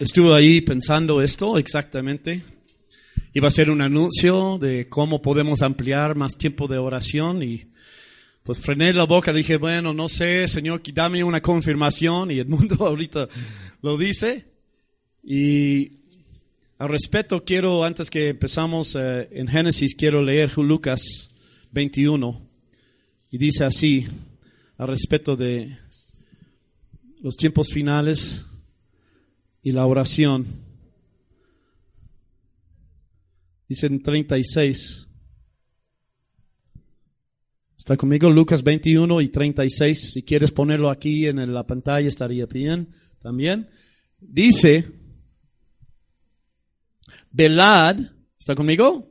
Estuve ahí pensando esto exactamente. Iba a ser un anuncio de cómo podemos ampliar más tiempo de oración y pues frené la boca, dije, bueno, no sé, Señor, dame una confirmación y el mundo ahorita lo dice. Y al respeto quiero, antes que empezamos eh, en Génesis, quiero leer Lucas 21 y dice así, al respeto de los tiempos finales y la oración. Dice en 36. Está conmigo Lucas 21 y 36. Si quieres ponerlo aquí en la pantalla estaría bien también. Dice, velad, ¿está conmigo?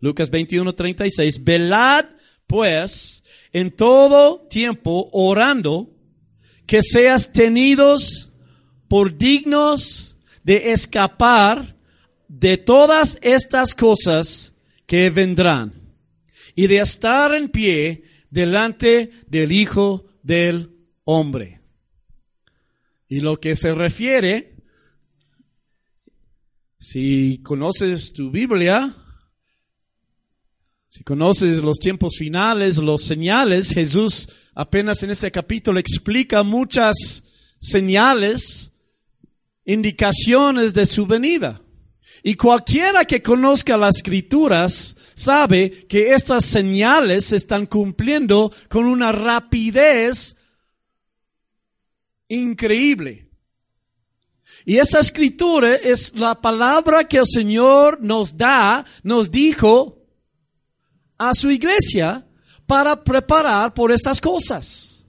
Lucas 21, 36. Velad pues en todo tiempo orando que seas tenidos por dignos de escapar de todas estas cosas que vendrán y de estar en pie delante del Hijo del Hombre. Y lo que se refiere, si conoces tu Biblia, si conoces los tiempos finales, los señales, Jesús apenas en este capítulo explica muchas señales indicaciones de su venida. Y cualquiera que conozca las escrituras sabe que estas señales se están cumpliendo con una rapidez increíble. Y esa escritura es la palabra que el Señor nos da, nos dijo a su iglesia para preparar por estas cosas.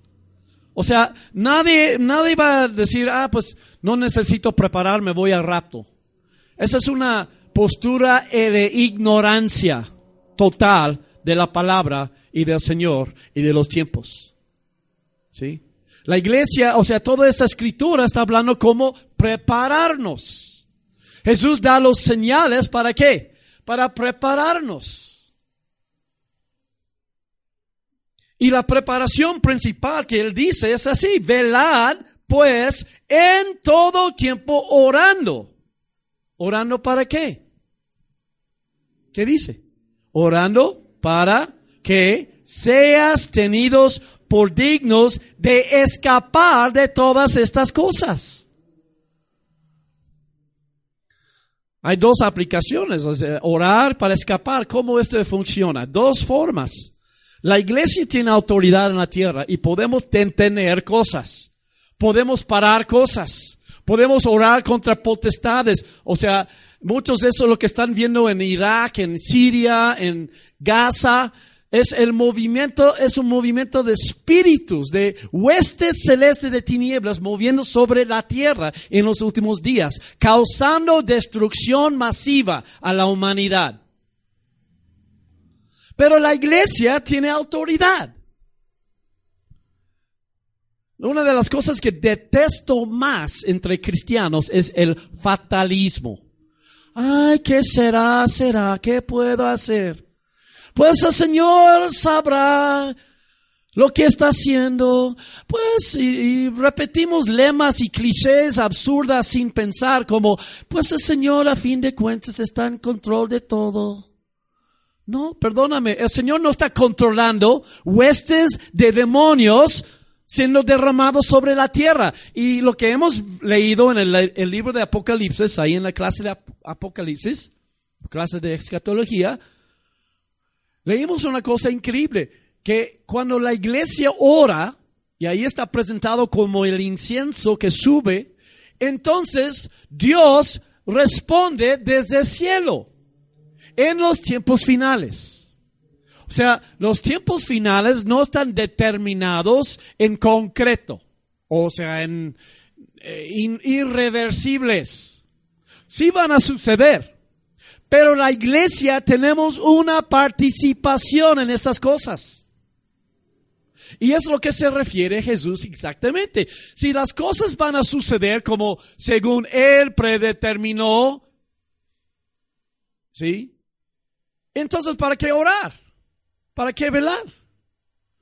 O sea, nadie, nadie va a decir, ah, pues no necesito prepararme, voy al rapto. Esa es una postura de ignorancia total de la palabra y del Señor y de los tiempos. ¿Sí? La iglesia, o sea, toda esta escritura está hablando como prepararnos. Jesús da los señales para qué? Para prepararnos. Y la preparación principal que él dice es así, velad pues en todo tiempo orando. ¿Orando para qué? ¿Qué dice? Orando para que seas tenidos por dignos de escapar de todas estas cosas. Hay dos aplicaciones, orar para escapar. ¿Cómo esto funciona? Dos formas. La iglesia tiene autoridad en la tierra y podemos tener cosas podemos parar cosas, podemos orar contra potestades. O sea, muchos de eso lo que están viendo en Irak, en Siria, en Gaza, es el movimiento, es un movimiento de espíritus, de huestes celestes de tinieblas moviendo sobre la tierra en los últimos días, causando destrucción masiva a la humanidad. Pero la iglesia tiene autoridad. Una de las cosas que detesto más entre cristianos es el fatalismo. Ay, ¿qué será? ¿Será? ¿Qué puedo hacer? Pues el Señor sabrá lo que está haciendo. Pues, y, repetimos lemas y clichés absurdas sin pensar como, pues el Señor a fin de cuentas está en control de todo. No, perdóname, el Señor no está controlando huestes de demonios siendo derramado sobre la tierra. Y lo que hemos leído en el, libro de Apocalipsis, ahí en la clase de Apocalipsis, clase de escatología, leímos una cosa increíble, que cuando la iglesia ora, y ahí está presentado como el incienso que sube, entonces Dios responde desde el cielo en los tiempos finales. O sea, los tiempos finales no están determinados en concreto, o sea, en eh, irreversibles. sí van a suceder. Pero la iglesia tenemos una participación en estas cosas. Y es lo que se refiere Jesús exactamente. Si las cosas van a suceder como según Él predeterminó, ¿sí? Entonces, ¿para qué orar? ¿Para qué velar?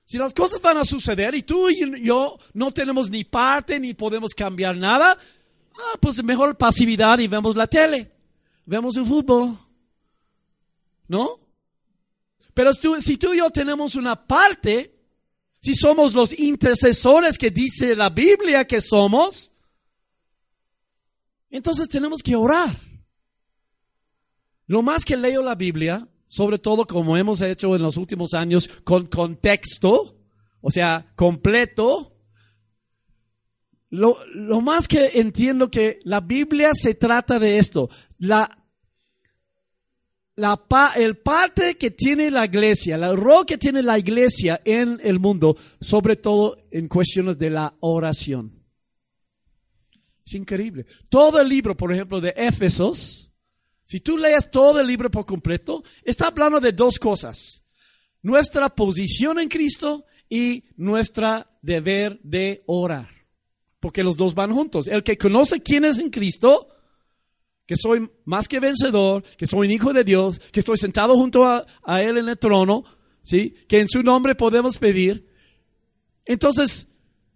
Si las cosas van a suceder y tú y yo no tenemos ni parte ni podemos cambiar nada, ah, pues mejor pasividad y vemos la tele, vemos el fútbol. ¿No? Pero si tú y yo tenemos una parte, si somos los intercesores que dice la Biblia que somos, entonces tenemos que orar. Lo más que leo la Biblia, sobre todo como hemos hecho en los últimos años, con contexto, o sea, completo. Lo, más que entiendo que la Biblia se trata de esto. La, la, el parte que tiene la iglesia, el rol que tiene la iglesia en el mundo, sobre todo en cuestiones de la oración. Es increíble. Todo el libro, por ejemplo, de Éfesos, si tú lees todo el libro por completo, está hablando de dos cosas. Nuestra posición en Cristo y nuestra deber de orar. Porque los dos van juntos. El que conoce quién es en Cristo, que soy más que vencedor, que soy un hijo de Dios, que estoy sentado junto a, a Él en el trono, ¿sí? que en su nombre podemos pedir. Entonces,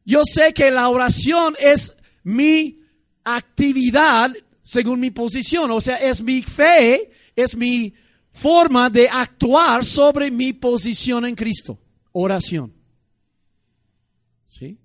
yo sé que la oración es mi actividad según mi posición. O sea, es mi fe, es mi forma de actuar sobre mi posición en Cristo. Oración. ¿Sí?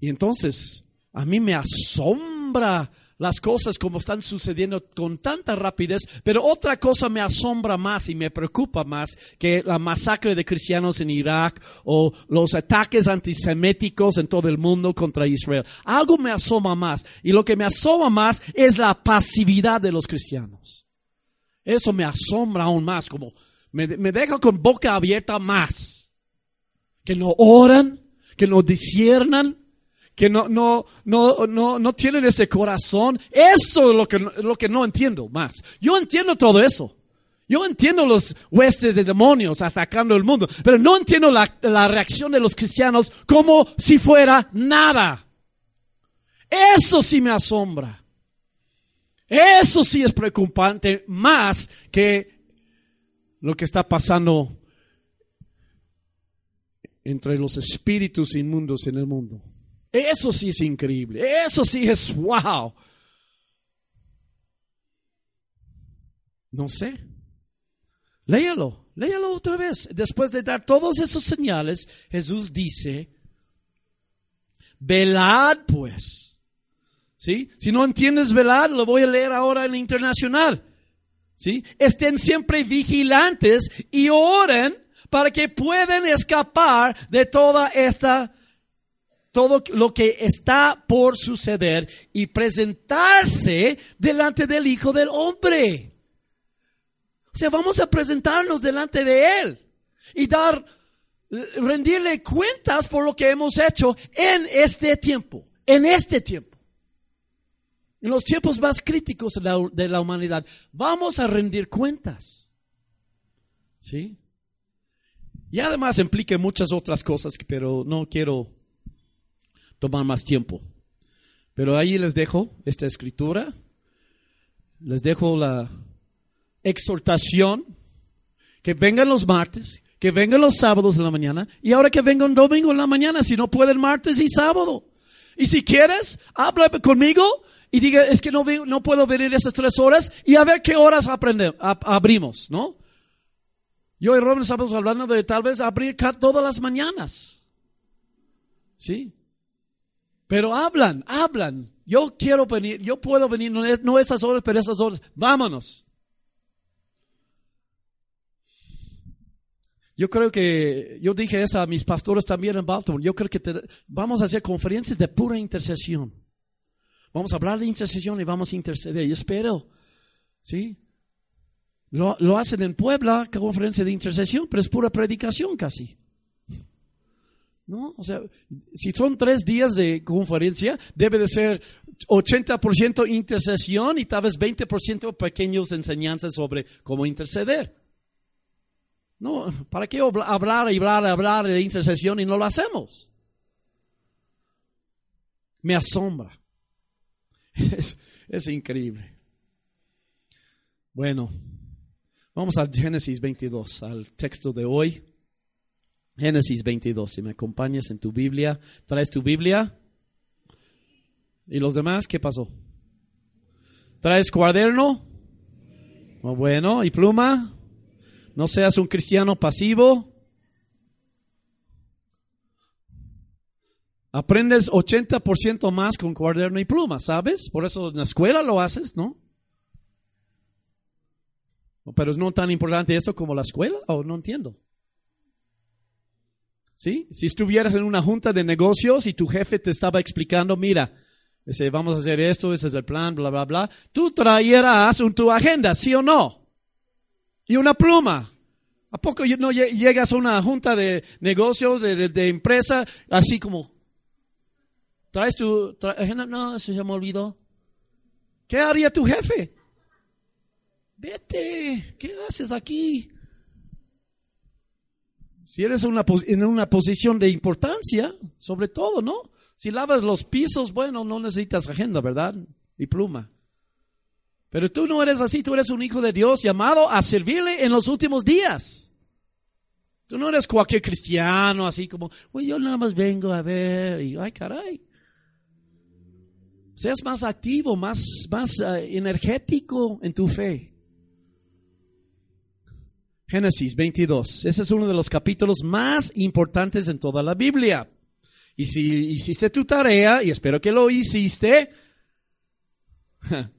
Y entonces, a mí me asombra las cosas como están sucediendo con tanta rapidez, pero otra cosa me asombra más y me preocupa más que la masacre de cristianos en Irak o los ataques antiseméticos en todo el mundo contra Israel. Algo me asoma más y lo que me asoma más es la pasividad de los cristianos. Eso me asombra aún más, como me, me deja con boca abierta más. Que no oran, que no disiernan, que no, no, no, no, no tienen ese corazón. Eso es lo que, lo que no entiendo más. Yo entiendo todo eso. Yo entiendo los huestes de demonios atacando el mundo, pero no entiendo la, la reacción de los cristianos como si fuera nada. Eso sí me asombra. Eso sí es preocupante más que lo que está pasando entre los espíritus inmundos en el mundo. Eso sí es increíble. Eso sí es wow. No sé. Léalo, léalo otra vez. Después de dar todos esos señales, Jesús dice, velad pues. ¿Sí? Si no entiendes velar, lo voy a leer ahora en internacional. ¿Sí? Estén siempre vigilantes y oren para que puedan escapar de toda esta todo lo que está por suceder y presentarse delante del Hijo del Hombre. O sea, vamos a presentarnos delante de Él y dar, rendirle cuentas por lo que hemos hecho en este tiempo, en este tiempo. En los tiempos más críticos de la, de la humanidad, vamos a rendir cuentas. ¿Sí? Y además implica muchas otras cosas, pero no quiero tomar más tiempo. Pero ahí les dejo esta escritura, les dejo la exhortación, que vengan los martes, que vengan los sábados de la mañana, y ahora que vengan domingo en la mañana, si no pueden martes y sábado. Y si quieres, habla conmigo y diga, es que no, no puedo venir esas tres horas y a ver qué horas aprendemos, abrimos, ¿no? Yo y Robin estamos hablando de tal vez abrir todas las mañanas. ¿Sí? Pero hablan, hablan. Yo quiero venir, yo puedo venir, no, esas horas, pero esas horas. Vámonos. Yo creo que, yo dije eso a mis pastores también en Baltimore. Yo creo que vamos a hacer conferencias de pura intercesión. Vamos a hablar de intercesión y vamos a interceder. Yo espero, ¿sí? Lo, lo hacen en Puebla, conferencia de intercesión, pero es pura predicación casi. ¿No? O sea, si son tres días de conferencia, debe de ser 80% intercesión y tal vez 20% pequeños enseñanzas sobre cómo interceder. No, ¿para qué hablar y hablar y hablar de intercesión y no lo hacemos? Me asombra. Es, es increíble. Bueno, vamos al Génesis 22, al texto de hoy. Génesis 22, si me acompañas en tu Biblia, ¿traes tu Biblia? ¿Y los demás qué pasó? ¿Traes cuaderno? Oh, bueno, ¿y pluma? No seas un cristiano pasivo. Aprendes 80% más con cuaderno y pluma, ¿sabes? Por eso en la escuela lo haces, ¿no? Pero es no tan importante eso como la escuela, o no entiendo. ¿Sí? Si estuvieras en una junta de negocios y tu jefe te estaba explicando, mira, ese, vamos a hacer esto, ese es el plan, bla, bla, bla, tú traerás un, tu agenda, ¿sí o no? Y una pluma. ¿A poco no llegas a una junta de negocios, de, empresa, así como, traes tu agenda? No, eso ya me olvidó. ¿Qué haría tu jefe? Vete, ¿qué haces aquí? Si eres una, en una posición de importancia, sobre todo, ¿no? Si lavas los pisos, bueno, no necesitas agenda, ¿verdad? Y pluma. Pero tú no eres así, tú eres un hijo de Dios llamado a servirle en los últimos días. Tú no eres cualquier cristiano, así como, uy, yo nada más vengo a ver, y ay, caray. Seas más activo, más, más eh, energético en tu fe. Génesis 22. Ese es uno de los capítulos más importantes en toda la Biblia. Y si hiciste tu tarea, y espero que lo hiciste,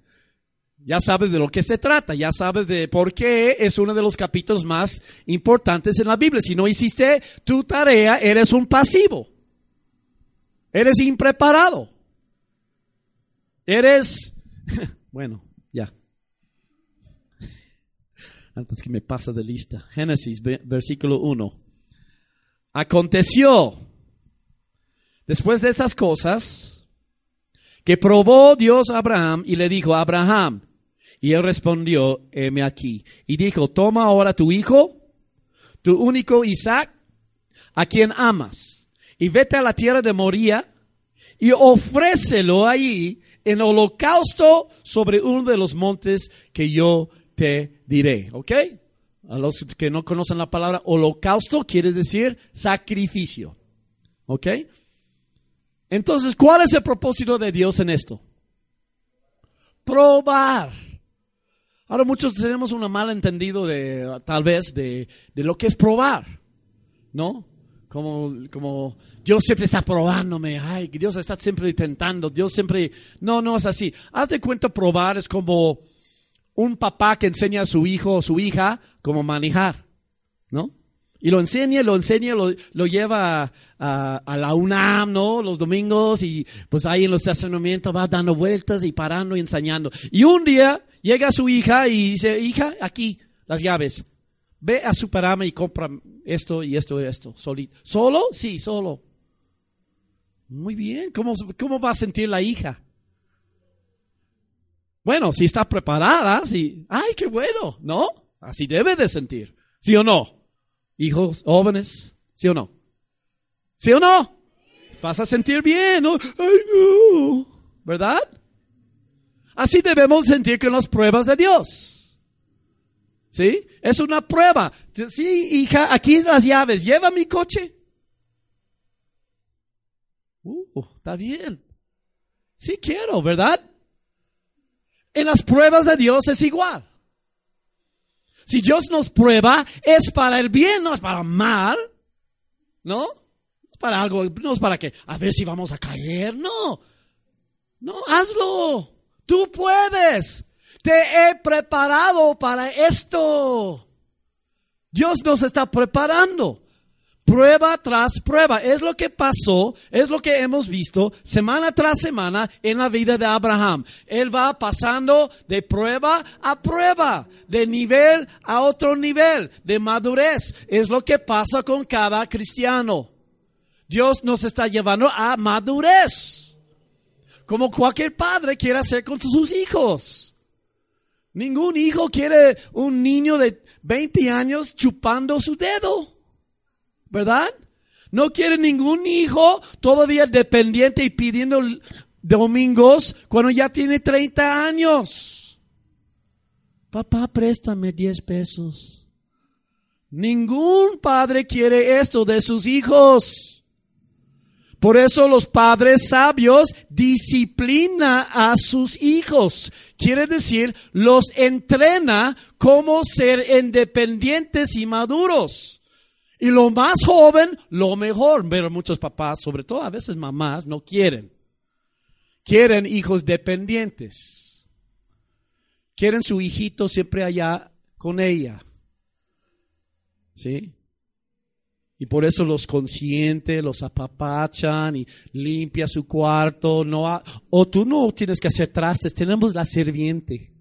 ya sabes de lo que se trata, ya sabes de por qué es uno de los capítulos más importantes en la Biblia. Si no hiciste tu tarea, eres un pasivo. Eres impreparado. Eres, bueno, antes que me pase de lista. Génesis, versículo 1. Aconteció, después de esas cosas, que probó Dios a Abraham y le dijo, Abraham, y él respondió, heme aquí. Y dijo, toma ahora tu hijo, tu único Isaac, a quien amas, y vete a la tierra de Moría y ofrécelo ahí en holocausto sobre uno de los montes que yo te diré, ¿ok? A los que no conocen la palabra holocausto, quiere decir sacrificio, ¿ok? Entonces, ¿cuál es el propósito de Dios en esto? Probar. Ahora muchos tenemos un mal entendido de, tal vez, de, de lo que es probar, ¿no? Como, como Dios siempre está probándome, ay, Dios está siempre intentando, Dios siempre, no, no es así. Haz de cuenta probar es como, un papá que enseña a su hijo o su hija cómo manejar, ¿no? Y lo enseña, lo enseña, lo, lo lleva a, a, la UNAM, ¿no? Los domingos y pues ahí en los estacionamientos va dando vueltas y parando y enseñando. Y un día llega su hija y dice, hija, aquí, las llaves. Ve a Superama y compra esto y esto y esto. Solito. ¿Solo? Sí, solo. Muy bien. ¿Cómo, cómo va a sentir la hija? Bueno, si está preparada, sí. Ay, qué bueno, ¿no? Así debe de sentir. ¿Sí o no? Hijos jóvenes, ¿sí o no? ¿Sí o no? Vas a sentir bien. Ay, no. ¿Verdad? Así debemos sentir con las pruebas de Dios. ¿Sí? Es una prueba. Sí, hija, aquí las llaves. Lleva mi coche. Uh, está bien. Sí quiero, ¿verdad? En las pruebas de Dios es igual. Si Dios nos prueba, es para el bien, no es para mal. ¿No? Es para algo, no es para que, a ver si vamos a caer, no. No, hazlo. Tú puedes. Te he preparado para esto. Dios nos está preparando prueba tras prueba. Es lo que pasó, es lo que hemos visto semana tras semana en la vida de Abraham. Él va pasando de prueba a prueba, de nivel a otro nivel, de madurez. Es lo que pasa con cada cristiano. Dios nos está llevando a madurez. como cualquier padre quiere hacer con sus hijos. Ningún hijo quiere un niño de 20 años chupando su dedo, ¿verdad? No quiere ningún hijo todavía dependiente y pidiendo domingos cuando ya tiene 30 años. Papá, préstame 10 pesos. Ningún padre quiere esto de sus hijos. Por eso los padres sabios disciplina a sus hijos. Quiere decir, los entrena cómo ser independientes y maduros. Y lo más joven, lo mejor. Pero muchos papás, sobre todo a veces mamás, no quieren. Quieren hijos dependientes. Quieren su hijito siempre allá con ella. ¿Sí? Y por eso los consiente, los apapachan y limpia su cuarto. No o tú no tienes que hacer trastes, tenemos la sirviente.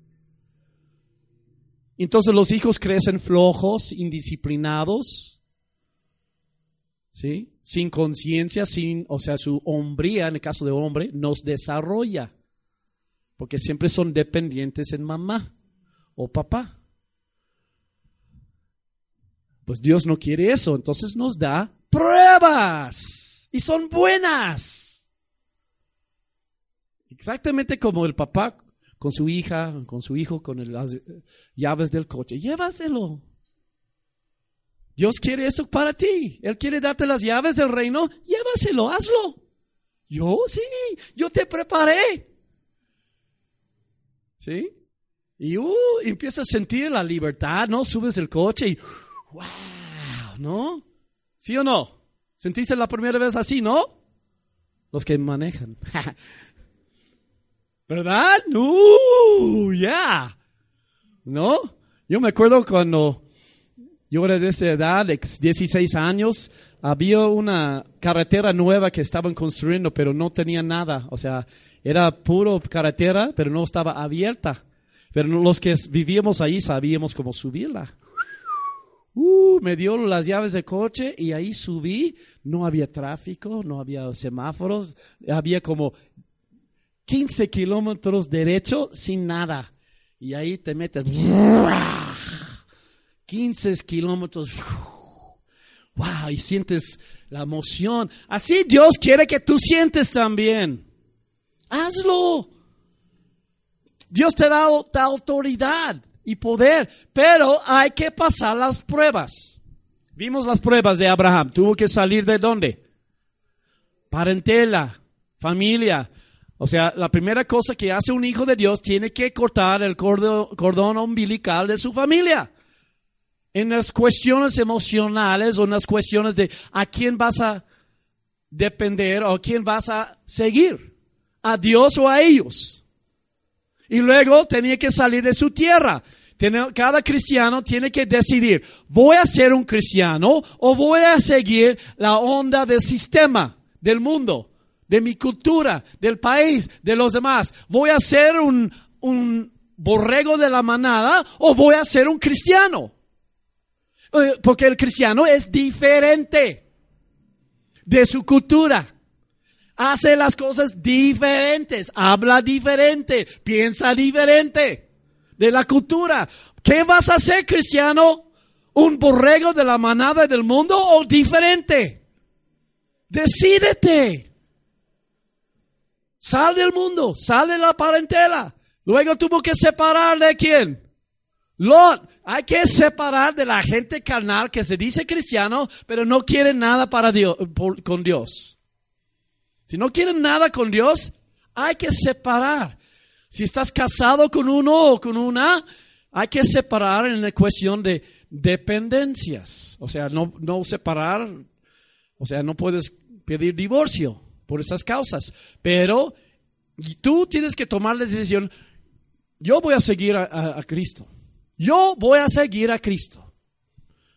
Entonces los hijos crecen flojos, indisciplinados, ¿sí? sin conciencia, sin, o sea, su hombría, en el caso de hombre, nos desarrolla. Porque siempre son dependientes en mamá o papá. Pues Dios no quiere eso, entonces nos da pruebas y son buenas. Exactamente como el papá con su hija, con su hijo, con las llaves del coche. Llévaselo. Dios quiere eso para ti. Él quiere darte las llaves del reino. Llévaselo, hazlo. Yo sí, yo te preparé. ¿Sí? Y uh, empiezas a sentir la libertad, ¿no? Subes el coche y wow, ¿no? ¿Sí o no? ¿Sentiste la primera vez así, no? Los que manejan. ¿Verdad? ¡Uh! Ya. ¿No? Yo me acuerdo cuando yo era de esa edad, de 16 años, había una carretera nueva que estaban construyendo, pero no tenía nada. O sea, era puro carretera, pero no estaba abierta. Pero los que vivíamos ahí sabíamos cómo subirla. Uh, me dio las llaves de coche y ahí subí. No había tráfico, no había semáforos, había como 15 kilómetros derecho sin nada. Y ahí te metes. 15 kilómetros. Wow, y sientes la emoción. Así Dios quiere que tú sientes también. Hazlo. Dios te da, da autoridad y poder, pero hay que pasar las pruebas. Vimos las pruebas de Abraham. Tuvo que salir de dónde? Parentela, familia. O sea, la primera cosa que hace un hijo de Dios tiene que cortar el cordón, umbilical de su familia. En las cuestiones emocionales o en las cuestiones de a quién vas a depender o a quién vas a seguir. A Dios o a ellos. Y luego tenía que salir de su tierra. Cada cristiano tiene que decidir, ¿voy a ser un cristiano o voy a seguir la onda del sistema, del mundo, de mi cultura, del país, de los demás? ¿Voy a ser un, un borrego de la manada o voy a ser un cristiano? Eh, porque el cristiano es diferente de su cultura hace las cosas diferentes, habla diferente, piensa diferente de la cultura. ¿Qué vas a hacer, cristiano? ¿Un borrego de la manada del mundo o diferente? Decídete. Sal del mundo, sal de la parentela. Luego tuvo que separar de quién? Lot. Hay que separar de la gente carnal que se dice cristiano, pero no quiere nada para Dios, con Dios. Si no quieren nada con Dios, hay que separar. Si estás casado con uno o con una, hay que separar en la cuestión de dependencias. O sea, no, no separar, o sea, no puedes pedir divorcio por esas causas. Pero tú tienes que tomar la decisión, yo voy a seguir a, a Cristo. Yo voy a seguir a Cristo.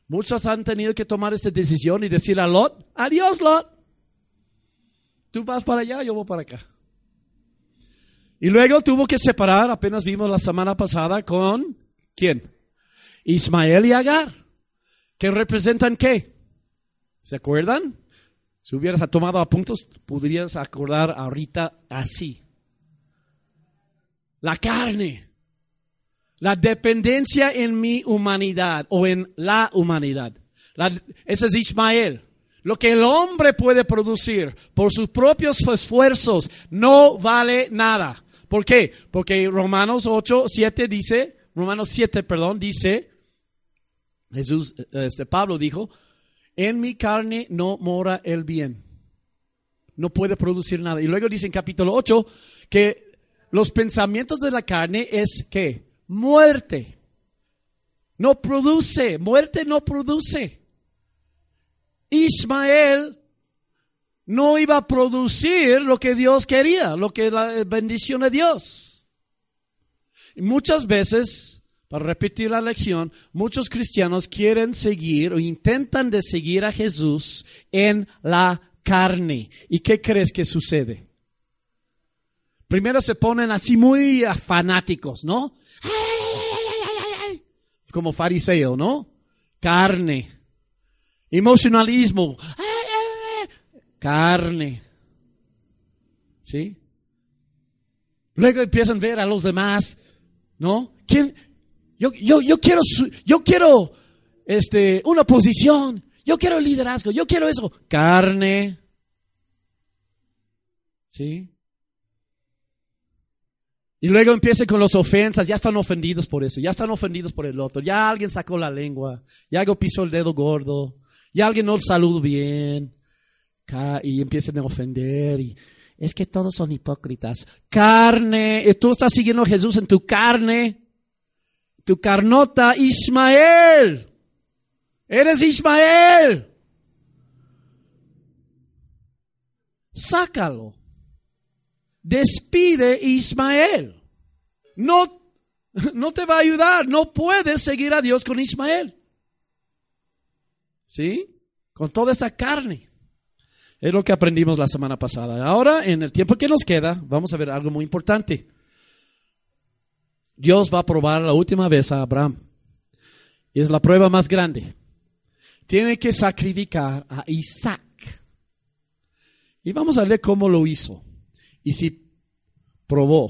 Muchos han tenido que tomar esa decisión y decir a Lot, adiós Lot. Tú vas para allá, yo voy para acá. Y luego tuvo que separar, apenas vimos la semana pasada, con ¿quién? Ismael y Agar. ¿Que representan qué? ¿Se acuerdan? Si hubieras tomado apuntos, podrías acordar ahorita así. La carne. La dependencia en mi humanidad o en la humanidad. ese es Ismael. Lo que el hombre puede producir por sus propios esfuerzos no vale nada. ¿Por qué? Porque Romanos 8, 7 dice, Romanos 7, perdón, dice, Jesús, este Pablo dijo, en mi carne no mora el bien. No puede producir nada. Y luego dice en capítulo 8 que los pensamientos de la carne es que muerte. No produce, muerte no produce. Ismael no iba a producir lo que Dios quería, lo que la bendición de Dios. Y muchas veces, para repetir la lección, muchos cristianos quieren seguir o intentan de seguir a Jesús en la carne. ¿Y qué crees que sucede? Primero se ponen así muy fanáticos, ¿no? Como fariseo, ¿no? Carne. Emocionalismo. Carne. ¿Sí? Luego empiezan a ver a los demás, ¿no? ¿Quién? Yo, yo, yo quiero, yo quiero, este, una posición. Yo quiero liderazgo. Yo quiero eso. Carne. ¿Sí? Y luego empieza con las ofensas, ya están ofendidos por eso, ya están ofendidos por el otro, ya alguien sacó la lengua, ya algo pisó el dedo gordo, ya alguien no saludó bien, y empiezan a ofender, y es que todos son hipócritas. Carne, tú estás siguiendo a Jesús en tu carne, tu carnota, Ismael. Eres Ismael. Sácalo despide Ismael. No, no te va a ayudar, no puedes seguir a Dios con Ismael. ¿Sí? Con toda esa carne. Es lo que aprendimos la semana pasada. Ahora, en el tiempo que nos queda, vamos a ver algo muy importante. Dios va a probar la última vez a Abraham. Es la prueba más grande. Tiene que sacrificar a Isaac. Y vamos a ver cómo lo hizo y si probó.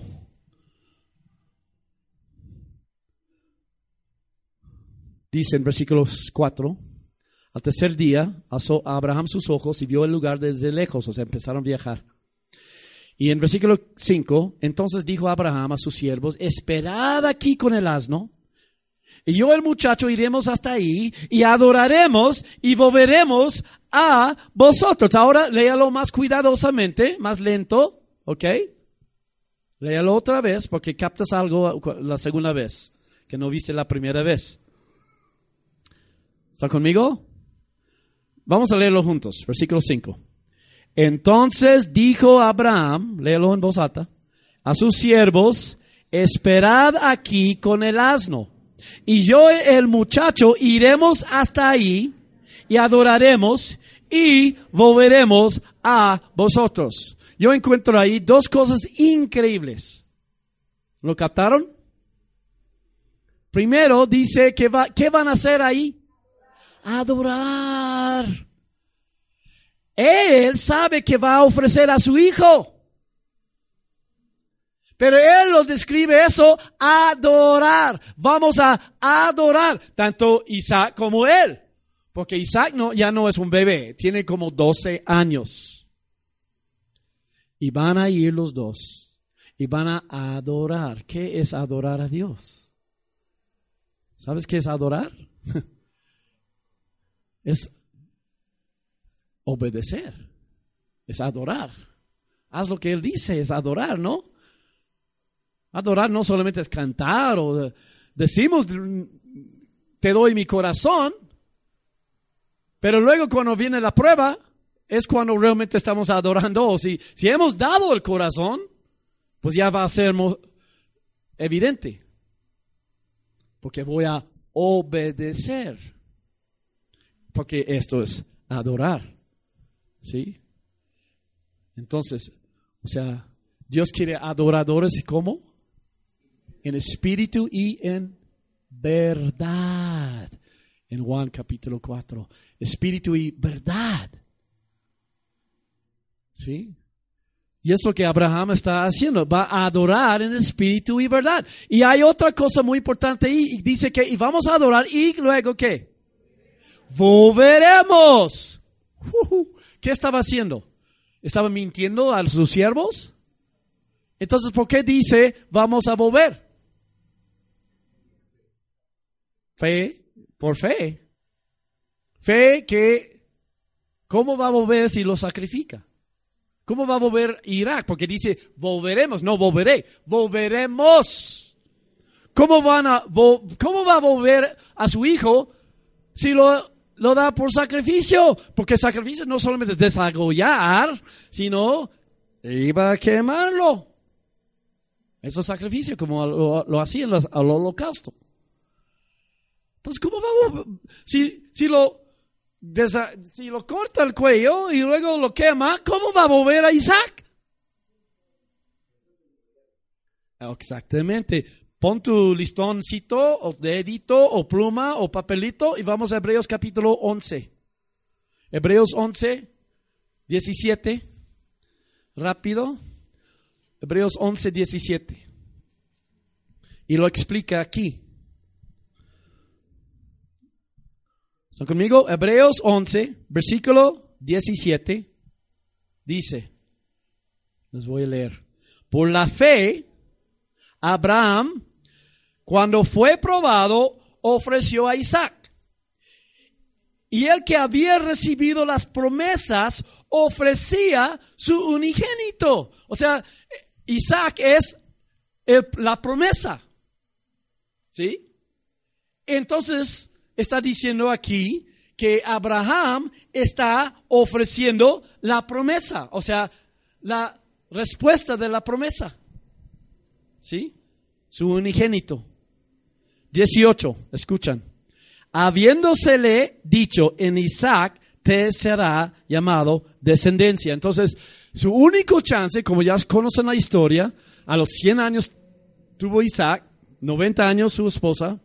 Dice en versículos 4, al tercer día alzó a Abraham sus ojos y vio el lugar desde lejos, o sea, empezaron a viajar. Y en versículo 5, entonces dijo Abraham a sus siervos, esperad aquí con el asno, y yo el muchacho iremos hasta ahí y adoraremos y volveremos a vosotros. Ahora léalo más cuidadosamente, más lento. ¿Ok? Léalo otra vez porque captas algo la segunda vez que no viste la primera vez. ¿Está conmigo? Vamos a leerlo juntos. Versículo 5. Entonces dijo Abraham, léelo en voz alta, a sus siervos, esperad aquí con el asno. Y yo, el muchacho, iremos hasta ahí y adoraremos y volveremos a vosotros yo encuentro ahí dos cosas increíbles. ¿Lo captaron? Primero dice que va, ¿qué van a hacer ahí? Adorar. Él sabe que va a ofrecer a su hijo. Pero él lo describe eso, adorar. Vamos a adorar tanto Isaac como él. Porque Isaac no, ya no es un bebé, tiene como 12 años. Y van a ir los dos y van a adorar. ¿Qué es adorar a Dios? ¿Sabes qué es adorar? es obedecer, es adorar. Haz lo que Él dice, es adorar, ¿no? Adorar no solamente es cantar o decimos, te doy mi corazón, pero luego cuando viene la prueba, es cuando realmente estamos adorando. Si, hemos dado el corazón, pues ya va a ser evidente. Porque voy a obedecer. Porque esto es adorar. ¿Sí? Entonces, o sea, Dios quiere adoradores y cómo? En espíritu y en verdad. En Juan capítulo 4. Espíritu y verdad. ¿Sí? Y es lo que Abraham está haciendo. Va a adorar en espíritu y verdad. Y hay otra cosa muy importante y dice que y vamos a adorar y luego qué? Volveremos. ¿Qué estaba haciendo? ¿Estaba mintiendo a sus siervos? Entonces, ¿por qué dice vamos a volver? Fe, por fe. Fe que, ¿cómo va a volver si lo sacrifica? ¿Cómo va a volver Irak? Porque dice, volveremos, no volveré, volveremos. ¿Cómo, van a, ¿Cómo va a volver a su hijo si lo, lo da por sacrificio? Porque sacrificio no solamente es desagollar, sino iba a quemarlo. Eso es sacrificio, como lo, hacían al holocausto. Entonces, ¿cómo va a si, si lo si lo corta el cuello y luego lo quema, ¿cómo va a volver a Isaac? Exactamente. Pon tu listoncito o dedito o pluma o papelito y vamos a Hebreos capítulo 11. Hebreos 11, 17. Rápido. Hebreos 11, 17. Y lo explica aquí. ¿Están conmigo? Hebreos 11, versículo 17, dice, les voy a leer, por la fe, Abraham, cuando fue probado, ofreció a Isaac. Y el que había recibido las promesas ofrecía su unigénito. O sea, Isaac es la promesa. ¿Sí? Entonces, está diciendo aquí que Abraham está ofreciendo la promesa, o sea, la respuesta de la promesa. ¿Sí? Su unigénito. 18, escuchan. Habiéndosele dicho en Isaac, te será llamado descendencia. Entonces, su único chance, como ya conocen la historia, a los 100 años tuvo Isaac, 90 años su esposa,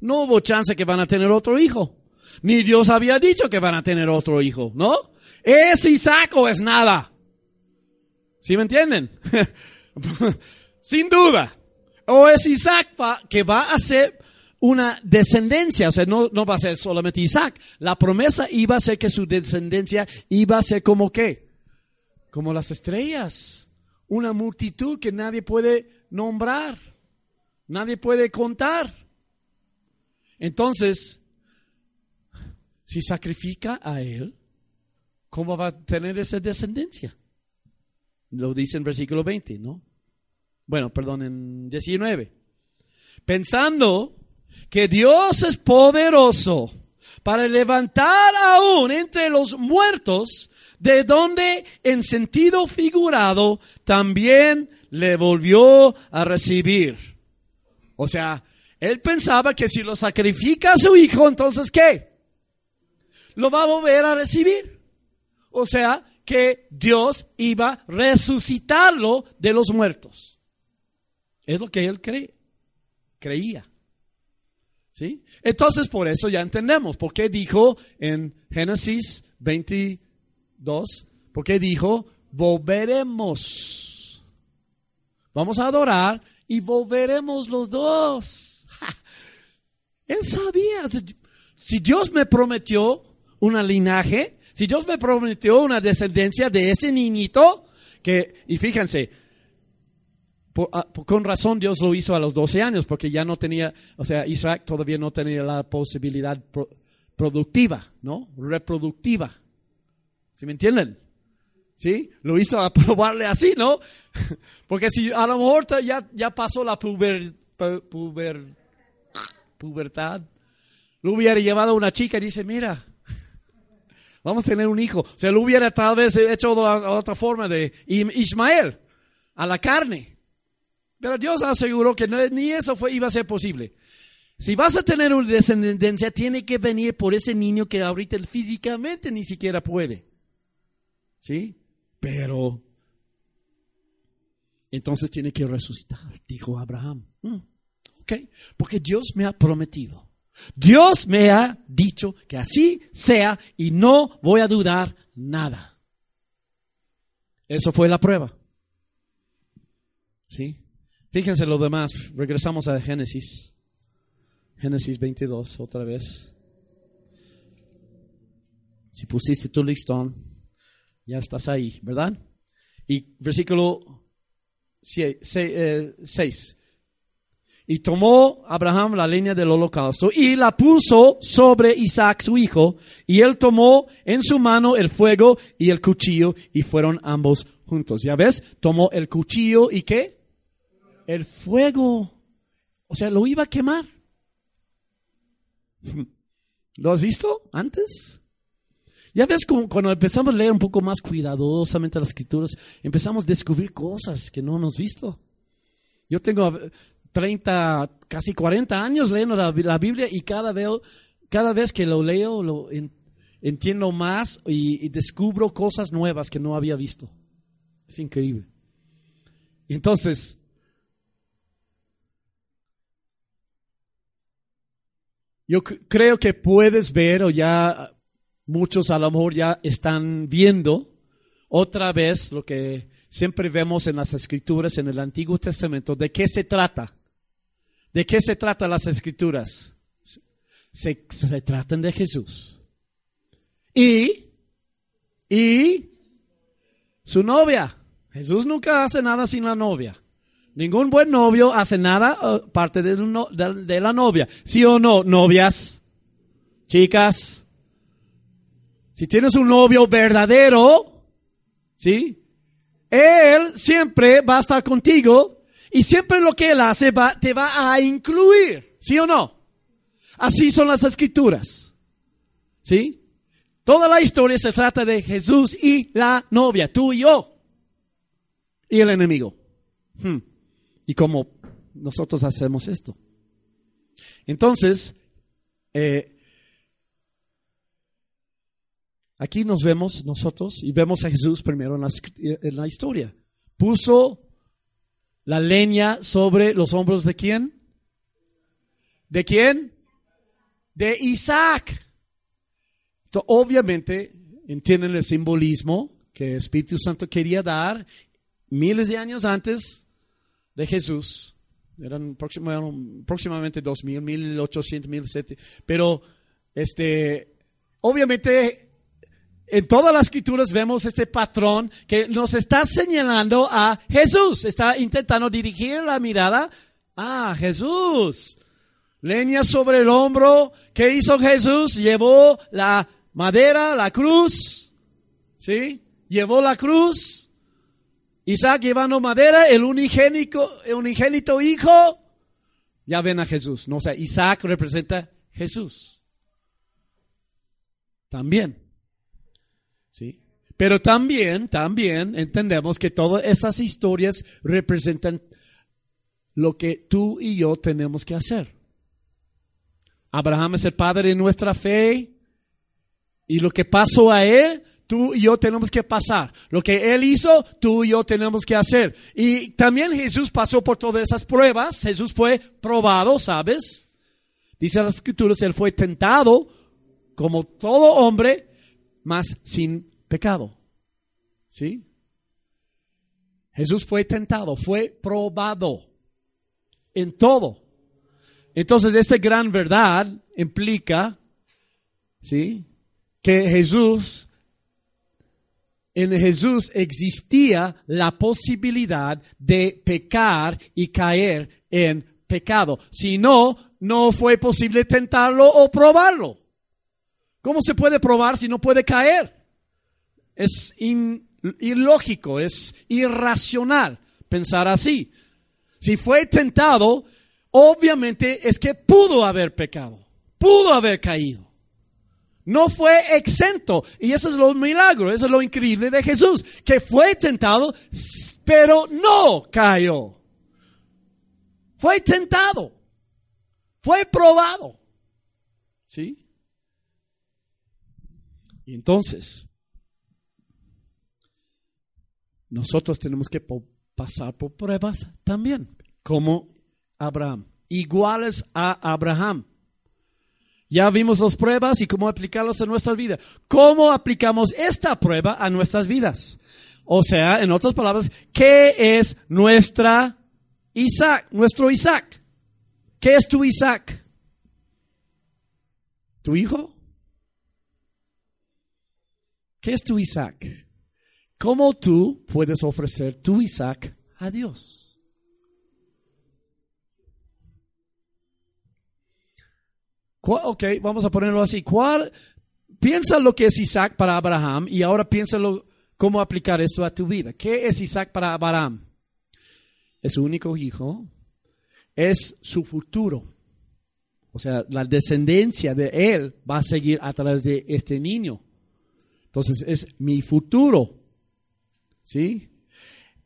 no hubo chance que van a tener otro hijo. Ni Dios había dicho que van a tener otro hijo, ¿no? ¿Es Isaac o es nada? ¿Sí me entienden? Sin duda. O es Isaac que va a ser una descendencia, o sea, no, no va a ser solamente Isaac. La promesa iba a ser que su descendencia iba a ser como qué? Como las estrellas. Una multitud que nadie puede nombrar. Nadie puede contar. Entonces, si sacrifica a él, ¿cómo va a tener esa descendencia? Lo dice en versículo 20, ¿no? Bueno, perdón, en 19. Pensando que Dios es poderoso para levantar aún entre los muertos, de donde en sentido figurado también le volvió a recibir. O sea, él pensaba que si lo sacrifica a su hijo, entonces ¿qué? Lo va a volver a recibir. O sea, que Dios iba a resucitarlo de los muertos. Es lo que él cree, creía. ¿Sí? Entonces, por eso ya entendemos por qué dijo en Génesis 22, por qué dijo, volveremos. Vamos a adorar y volveremos los dos. Él sabía. Si Dios me prometió una linaje, si Dios me prometió una descendencia de ese niñito, que, y fíjense, ah, con razón Dios lo hizo a los 12 años, porque ya no tenía, o sea, Isaac todavía no tenía la posibilidad productiva, ¿no? Reproductiva. ¿Sí me entienden? ¿Sí? Lo hizo a probarle así, ¿no? Porque si a lo mejor ya, ya pasó la puber, puber, pubertad. Lo hubiera llevado a una chica y dice, mira, vamos a tener un hijo. O lo hubiera tal vez hecho de otra forma de Ismael, a la carne. Pero Dios aseguró que ni eso fue, iba a ser posible. Si vas a tener una descendencia, tiene que venir por ese niño que ahorita físicamente ni siquiera puede. ¿Sí? Pero entonces tiene que resucitar, dijo Abraham. Mm. Porque Dios me ha prometido. Dios me ha dicho que así sea y no voy a dudar nada. Eso fue la prueba. ¿Sí? Fíjense lo demás. Regresamos a Génesis. Génesis 22, otra vez. Si pusiste tu listón, ya estás ahí, ¿verdad? Y versículo 6. Y tomó Abraham la leña del holocausto y la puso sobre Isaac su hijo, y él tomó en su mano el fuego y el cuchillo, y fueron ambos juntos. ¿Ya ves? Tomó el cuchillo y qué? El fuego. O sea, lo iba a quemar. ¿Lo has visto antes? Ya ves, cuando empezamos a leer un poco más cuidadosamente las escrituras, empezamos a descubrir cosas que no hemos visto. Yo tengo 30, casi 40 años leyendo la, Biblia y cada, veo, cada vez que lo leo lo entiendo más y, descubro cosas nuevas que no había visto. Es increíble. Entonces, yo creo que puedes ver o ya muchos a lo mejor ya están viendo otra vez lo que siempre vemos en las escrituras en el Antiguo Testamento. ¿De qué se trata? ¿De qué se tratan las escrituras? Se, se tratan de Jesús. Y, y su novia. Jesús nunca hace nada sin la novia. Ningún buen novio hace nada uh, parte de, de la novia. ¿Sí o no, novias? Chicas, si tienes un novio verdadero, ¿sí? Él siempre va a estar contigo y siempre lo que él hace va, te va a incluir, ¿sí o no? Así son las escrituras, ¿sí? Toda la historia se trata de Jesús y la novia, tú y yo, y el enemigo. Hmm. Y cómo nosotros hacemos esto. Entonces, eh, Aquí nos vemos nosotros y vemos a Jesús primero en la, historia. Puso la leña sobre los hombros de quién? ¿De quién? De Isaac. obviamente entienden el simbolismo que el Espíritu Santo quería dar miles de años antes de Jesús. Eran aproximadamente 2000, 1800, 1700. Pero, este, obviamente en todas las escrituras vemos este patrón que nos está señalando a Jesús. Está intentando dirigir la mirada a Jesús. Leña sobre el hombro. ¿Qué hizo Jesús? Llevó la madera, la cruz. ¿Sí? Llevó la cruz. Isaac llevando madera, el unigénico, el unigénito hijo. Ya ven a Jesús. No, o sea, Isaac representa Jesús. También. ¿Sí? Pero también, también entendemos que todas esas historias representan lo que tú y yo tenemos que hacer. Abraham es el padre de nuestra fe y lo que pasó a él, tú y yo tenemos que pasar. Lo que él hizo, tú y yo tenemos que hacer. Y también Jesús pasó por todas esas pruebas. Jesús fue probado, ¿sabes? Dice las escrituras, él fue tentado como todo hombre, mas sin pecado. ¿Sí? Jesús fue tentado, fue probado en todo. Entonces, esta gran verdad implica, ¿sí? Que Jesús, en Jesús existía la posibilidad de pecar y caer en pecado. Si no, no fue posible tentarlo o probarlo. ¿Cómo se puede probar si no puede caer? Es ilógico, es irracional pensar así. Si fue tentado, obviamente es que pudo haber pecado, pudo haber caído. No fue exento. Y eso es lo milagro, eso es lo increíble de Jesús, que fue tentado, pero no cayó. Fue tentado, fue probado. ¿Sí? Y entonces, nosotros tenemos que pasar por pruebas también, como Abraham, iguales a Abraham. Ya vimos las pruebas y cómo aplicarlas a nuestra vida. ¿Cómo aplicamos esta prueba a nuestras vidas? O sea, en otras palabras, ¿qué es nuestra Isaac, nuestro Isaac? ¿Qué es tu Isaac? ¿Tu hijo? ¿Qué es tu Isaac? ¿Cómo tú puedes ofrecer tu Isaac a Dios? Ok, vamos a ponerlo así. ¿Cuál, piensa lo que es Isaac para Abraham y ahora piénsalo cómo aplicar esto a tu vida. ¿Qué es Isaac para Abraham? Es su único hijo, es su futuro. O sea, la descendencia de él va a seguir a través de este niño. Entonces es mi futuro. ¿Sí?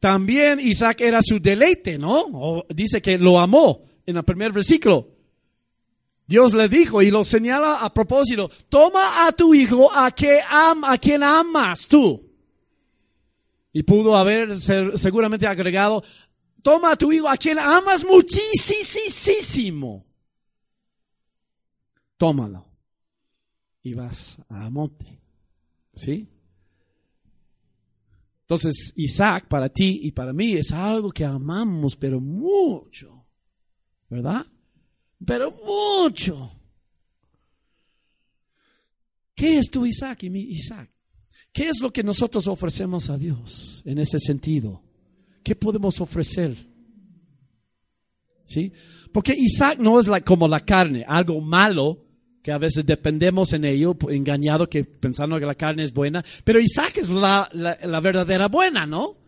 También Isaac era su deleite, ¿no? dice que lo amó en el primer versículo. Dios le dijo y lo señala a propósito, toma a tu hijo a, que a quien amas tú. Y pudo haber seguramente agregado, toma a tu hijo a quien amas muchísimo. Tómalo. Y vas a monte. ¿Sí? Entonces, Isaac para ti y para mí es algo que amamos, pero mucho. ¿Verdad? pero mucho. ¿Qué es tu Isaac y mi Isaac? ¿Qué es lo que nosotros ofrecemos a Dios en ese sentido? ¿Qué podemos ofrecer? ¿Sí? Porque Isaac no es como la carne, algo malo que a veces dependemos en ello, engañado que pensando que la carne es buena, pero Isaac es la, la verdadera buena, ¿no?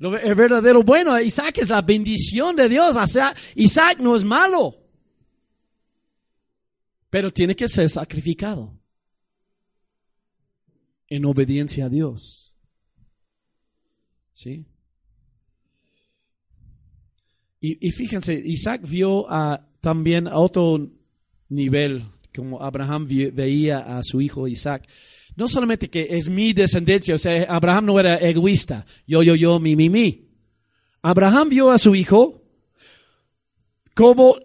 el verdadero bueno, Isaac es la bendición de Dios, o sea, Isaac no es malo. Pero tiene que ser sacrificado en obediencia a Dios. ¿Sí? Y, fíjense, Isaac vio también a otro nivel, como Abraham veía a su hijo Isaac. No solamente que es mi descendencia, o sea, Abraham no era egoísta, yo, yo, yo, mi, mi, mi. Abraham vio a su hijo como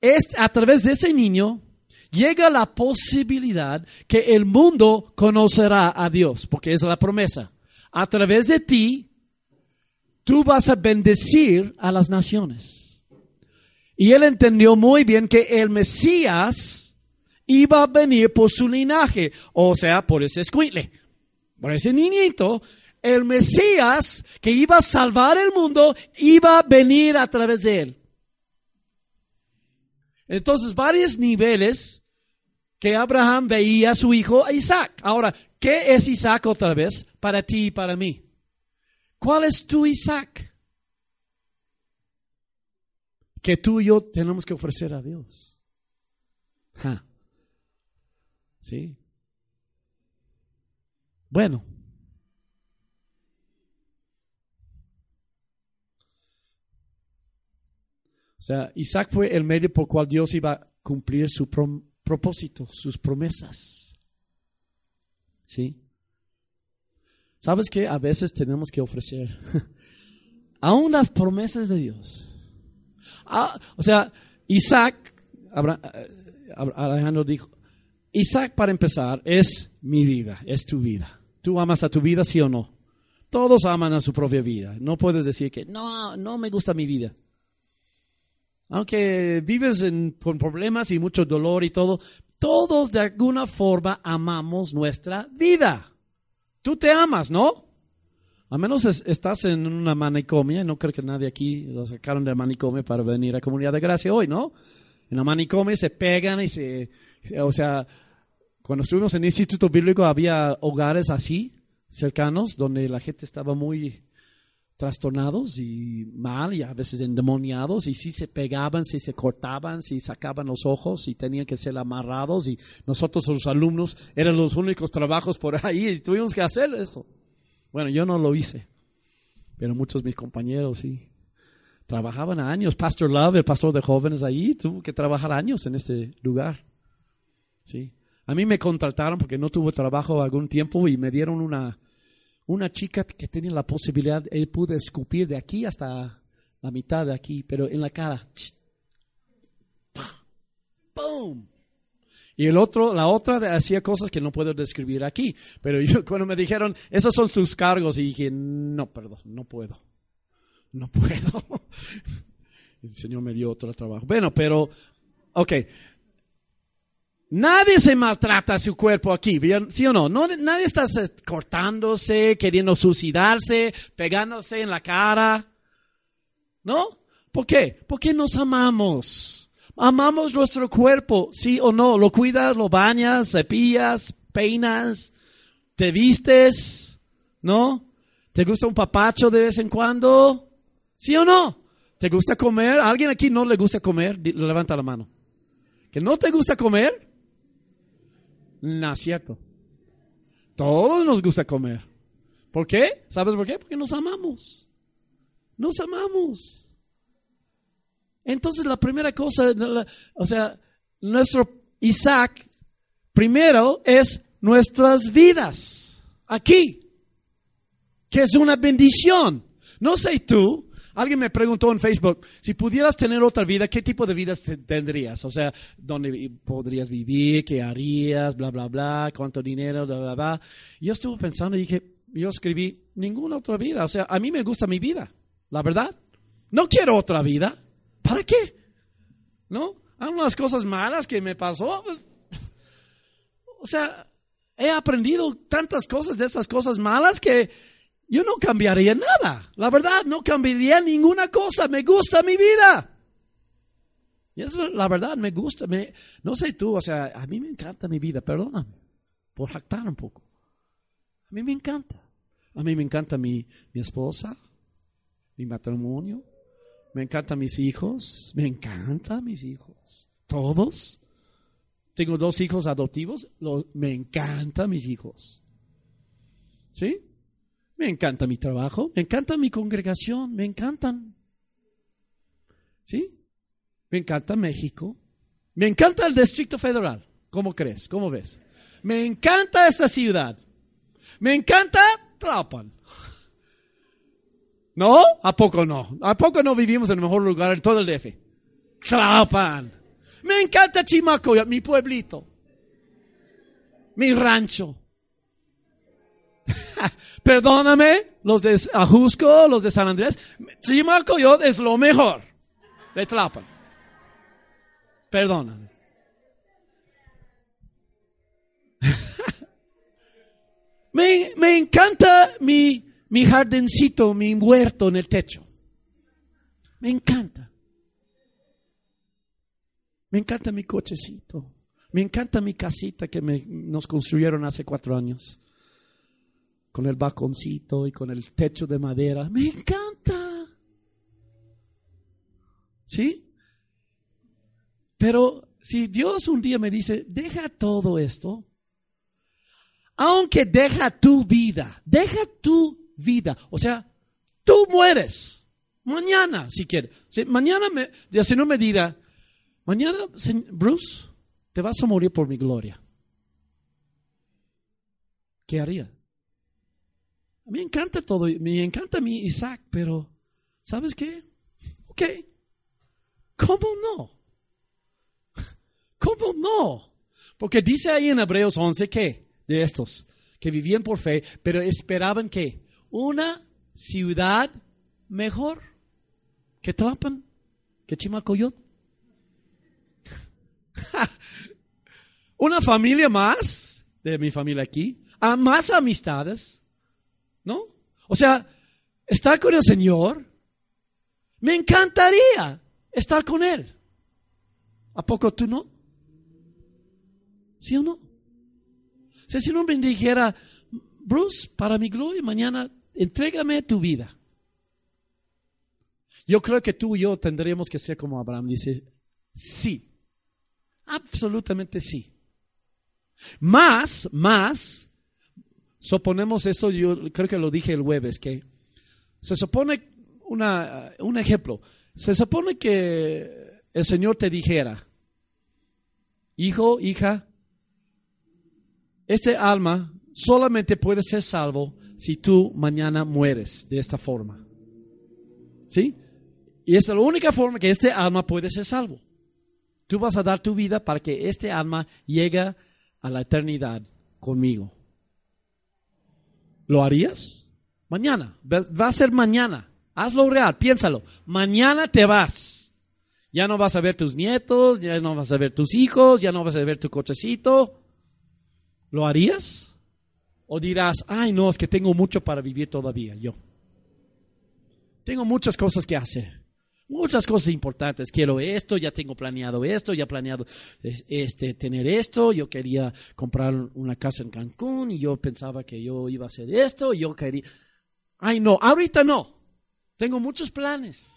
es, a través de ese niño llega la posibilidad que el mundo conocerá a Dios, porque es la promesa. A través de ti, tú vas a bendecir a las naciones. Y él entendió muy bien que el Mesías iba a venir por su linaje, o sea, por ese escuile, por ese niñito. El Mesías que iba a salvar el mundo iba a venir a través de él. Entonces, varios niveles que Abraham veía a su hijo Isaac. Ahora, ¿qué es Isaac otra vez para ti y para mí? ¿Cuál es tu Isaac? Que tú y yo tenemos que ofrecer a Dios. ¿Sí? Bueno. O sea, Isaac fue el medio por cual Dios iba a cumplir su propósito, sus promesas. ¿Sí? ¿Sabes qué? A veces tenemos que ofrecer aún las promesas de Dios. Ah, o sea, Isaac, eh, Alejandro dijo, Isaac para empezar es mi vida, es tu vida. ¿Tú amas a tu vida, sí o no? Todos aman a su propia vida. No puedes decir que no, no me gusta mi vida. Aunque vives con problemas y mucho dolor y todo, todos de alguna forma amamos nuestra vida. Tú te amas, ¿no? A menos estás en una manicomia, no creo que nadie aquí lo sacaron de manicomio para venir a Comunidad de Gracia hoy, ¿no? En la manicomio se pegan y se, o sea, cuando estuvimos en el Instituto Bíblico había hogares así, cercanos, donde la gente estaba muy trastornados y mal y a veces endemoniados y si se pegaban, si se cortaban, si sacaban los ojos y tenían que ser amarrados y nosotros los alumnos eran los únicos trabajos por ahí y tuvimos que hacer eso. Bueno, yo no lo hice, pero muchos de mis compañeros sí. Trabajaban años. Pastor Love, el pastor de jóvenes ahí, tuvo que trabajar años en ese lugar. Sí. A mí me contrataron porque no tuve trabajo algún tiempo y me dieron una, una chica que tenía la posibilidad, él pudo escupir de aquí hasta la mitad de aquí, pero en la cara. ¡Boom! Y el otro, la otra hacía cosas que no puedo describir aquí. Pero yo cuando me dijeron, esos son tus cargos, y dije, no, perdón, no puedo. No puedo. El Señor me dio otro trabajo. Bueno, pero, ok. Nadie se maltrata su cuerpo aquí, ¿sí o no? no nadie está cortándose, queriendo suicidarse, pegándose en la cara. ¿No? ¿Por qué? Porque nos amamos. Amamos nuestro cuerpo, sí o no. Lo cuidas, lo bañas, cepillas, peinas, te vistes, ¿no? ¿Te gusta un papacho de vez en cuando? ¿Sí o no? ¿Te gusta comer? ¿A alguien aquí no le gusta comer? Levanta la mano. ¿Que no te gusta comer? No cierto. Todos nos gusta comer. ¿Por qué? ¿Sabes por qué? Porque nos amamos. Nos amamos. Entonces la primera cosa, o sea, nuestro Isaac primero es nuestras vidas aquí, que es una bendición. No sé tú, alguien me preguntó en Facebook, si pudieras tener otra vida, ¿qué tipo de vida tendrías? O sea, ¿dónde podrías vivir? ¿Qué harías? Bla, bla, bla, cuánto dinero, bla, bla, bla. Yo estuve pensando y dije, yo escribí ninguna otra vida. O sea, a mí me gusta mi vida, la verdad. No quiero otra vida. ¿Para qué? ¿No? Hay unas cosas malas que me pasó. O sea, he aprendido tantas cosas de esas cosas malas que yo no cambiaría nada. La verdad, no cambiaría ninguna cosa. Me gusta mi vida. Y eso, la verdad, me gusta. No sé tú, o sea, a mí me encanta mi vida, perdóname, por jactar un poco. A mí me encanta. A mí me encanta mi, mi esposa, mi matrimonio, me encantan mis hijos, me encantan mis hijos, todos. Tengo dos hijos adoptivos, me encantan mis hijos. ¿Sí? Me encanta mi trabajo, me encanta mi congregación, me encantan. ¿Sí? Me encanta México, me encanta el Distrito Federal. ¿Cómo crees? ¿Cómo ves? Me encanta esta ciudad. Me encanta Tlapan. ¿No? ¿A poco no? ¿A poco no vivimos en el mejor lugar en todo el DF? Clapan. Me encanta Chimaco, mi pueblito. Mi rancho. Perdóname, los de Ajusco, los de San Andrés. Chimaco yo es lo mejor de Tlapan. Perdóname. me, me encanta mi mi jardincito, mi huerto en el techo. Me encanta. Me encanta mi cochecito. Me encanta mi casita que nos construyeron hace cuatro años. Con el balconcito y con el techo de madera. Me encanta. ¿Sí? Pero si Dios un día me dice, deja todo esto, aunque deja tu vida, deja tu vida. O sea, tú mueres. Mañana, si quieres. mañana, me, si no me dirá, mañana, Bruce, te vas a morir por mi gloria. ¿Qué haría? A mí me encanta todo, me encanta mi Isaac, pero ¿sabes qué? Ok. ¿Cómo no? ¿Cómo no? Porque dice ahí en Hebreos 11 que de estos que vivían por fe, pero esperaban que una ciudad mejor que Tlapan, que Chimacoyot. Una familia más de mi familia aquí, a más amistades, ¿no? O sea, estar con el Señor, me encantaría estar con Él. ¿A poco tú no? ¿Sí o no? Si Señor me dijera, Bruce, para mi gloria, mañana entrégame tu vida. Yo creo que tú y yo tendríamos que ser como Abraham. Dice, sí, absolutamente sí. Más, más, suponemos esto, yo creo que lo dije el jueves, que se supone una, un ejemplo, se supone que el Señor te dijera, hijo, hija, este alma solamente puede ser salvo si tú mañana mueres de esta forma. ¿Sí? Y es la única forma que este alma puede ser salvo. tú vas a dar tu vida para que este alma llegue a la eternidad conmigo. ¿Lo harías? Mañana. Va a ser mañana. Hazlo real, piénsalo. Mañana te vas. Ya no vas a ver tus nietos, ya no vas a ver tus hijos, ya no vas a ver tu cochecito. ¿Lo harías? ¿O dirás, ay no, es que tengo mucho para vivir todavía yo? Tengo muchas cosas que hacer. Muchas cosas importantes. Quiero esto, ya tengo planeado esto, ya planeado este, tener esto. Yo quería comprar una casa en Cancún y yo pensaba que yo iba a hacer esto. yo quería. Ay, no, ahorita no. Tengo muchos planes.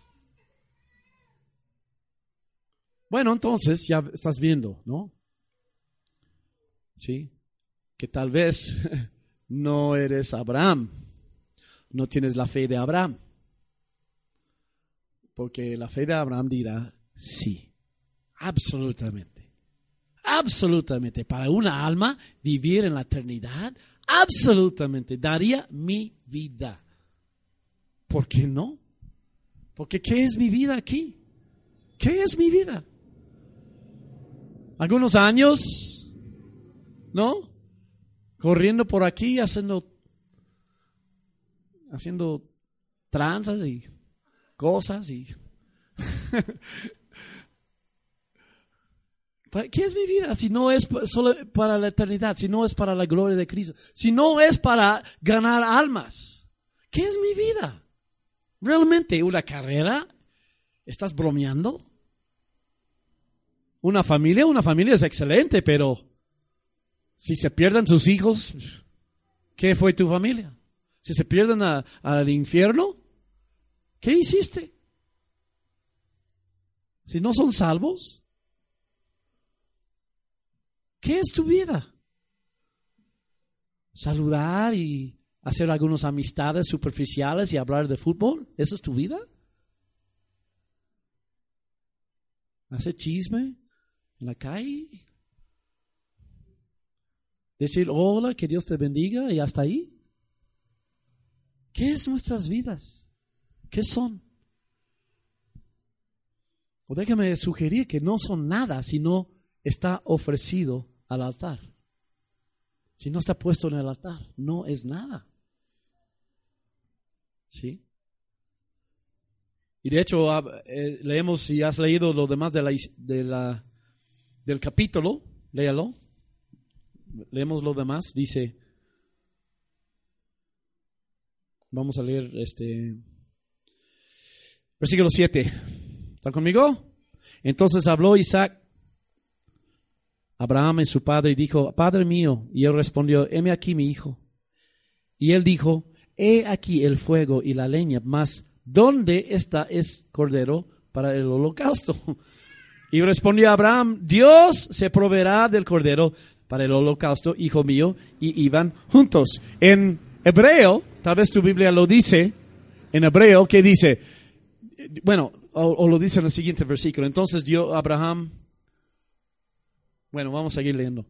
Bueno, entonces ya estás viendo, ¿no? Sí, que tal vez no eres Abraham, no tienes la fe de Abraham. Porque la fe de Abraham dirá sí, absolutamente, absolutamente. Para una alma vivir en la eternidad, absolutamente, daría mi vida. ¿Por qué no? Porque ¿qué es mi vida aquí? ¿Qué es mi vida? Algunos años, ¿no? Corriendo por aquí, haciendo, haciendo tranzas y cosas y... ¿Qué es mi vida si no es solo para la eternidad, si no es para la gloria de Cristo, si no es para ganar almas? ¿Qué es mi vida? ¿Realmente una carrera? ¿Estás bromeando? Una familia, una familia es excelente, pero si se pierden sus hijos, ¿qué fue tu familia? Si se pierden al infierno, ¿qué hiciste? Si no son salvos, ¿qué es tu vida? Saludar y hacer algunas amistades superficiales y hablar de fútbol? ¿Eso es tu vida? ¿Hacer chisme en la calle? ¿Decir hola, que Dios te bendiga y hasta ahí? ¿Qué es nuestras vidas? ¿Qué son? O déjame sugerir que no son nada si no está ofrecido al altar. Si no está puesto en el altar, no es nada. ¿Sí? Y de hecho, ah, eh, leemos, si has leído lo demás de la, de la, del capítulo, léalo. Leemos lo demás, dice, vamos a leer este, versículo 7. ¿Están conmigo? Entonces habló Isaac Abraham y su padre y dijo, Padre mío, y él respondió, heme aquí mi hijo. Y él dijo, he aquí el fuego y la leña, mas ¿dónde está es cordero para el holocausto? Y respondió Abraham, Dios se proveerá del cordero para el holocausto, hijo mío, y iban juntos. En hebreo, tal vez tu Biblia lo dice, en hebreo, ¿qué dice? Bueno, o, lo dice en el siguiente versículo. Entonces dio Abraham, bueno, vamos a seguir leyendo.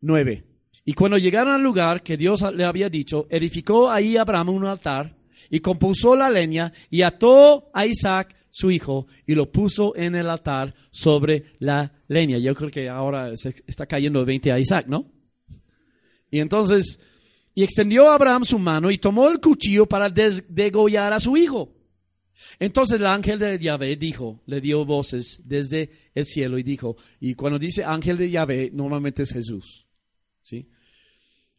Nueve. Y cuando llegaron al lugar que Dios le había dicho, edificó ahí Abraham un altar y compuso la leña y ató a Isaac su hijo y lo puso en el altar sobre la leña. Yo creo que ahora está cayendo 20 a Isaac, ¿no? Y entonces, y extendió Abraham su mano y tomó el cuchillo para degollar a su hijo. Entonces el ángel de Yahvé dijo, le dio voces desde el cielo y dijo, y cuando dice ángel de Yahvé, normalmente es Jesús. ¿sí?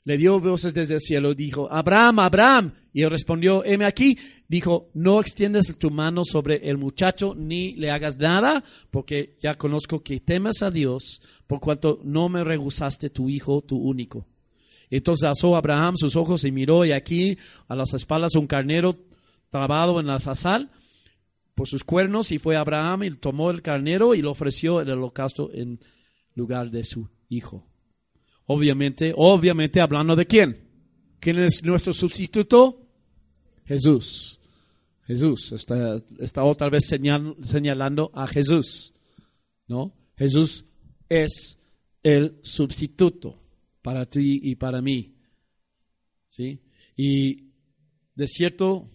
le dio voces desde el cielo y dijo, Abraham, Abraham. Y él respondió, heme aquí. Dijo, no extiendas tu mano sobre el muchacho ni le hagas nada, porque ya conozco que temes a Dios, por cuanto no me rehusaste tu hijo, tu único. Entonces alzó Abraham sus ojos y miró, y aquí a las espaldas un carnero trabado en la sazal por sus cuernos, y fue Abraham y tomó el carnero y lo ofreció el holocausto en lugar de su hijo. Obviamente, obviamente hablando de quién. ¿Quién es nuestro sustituto? Jesús. Jesús. Está, está otra vez señalando a Jesús. ¿No? Jesús es el sustituto para ti y para mí. ¿Sí? Y de cierto,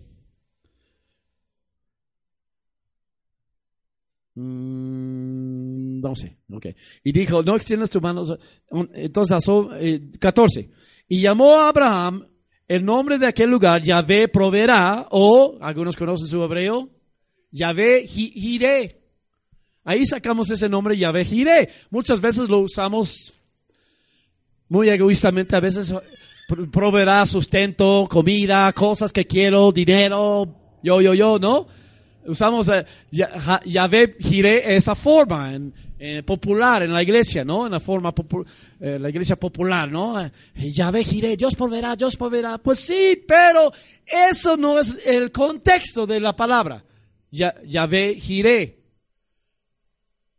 no sé, ok. Y dijo, no extiendas tu mano. Entonces, 14. Y llamó a Abraham el nombre de aquel lugar, Yahvé proveerá, o, algunos conocen su hebreo, Yahvé Jireh. Ahí sacamos ese nombre, Yahvé Jireh. Muchas veces lo usamos muy egoístamente, a veces proveerá sustento, comida, cosas que quiero, dinero, yo, yo, yo, ¿no? Usamos eh, Yahvé Jireh esa forma, en, popular en la iglesia, ¿no? En la forma, eh, la iglesia popular, ¿no? Eh, Yahvé Jireh, Dios proveerá, Dios proveerá. Pues sí, pero eso no es el contexto de la palabra. Yahvé Jireh.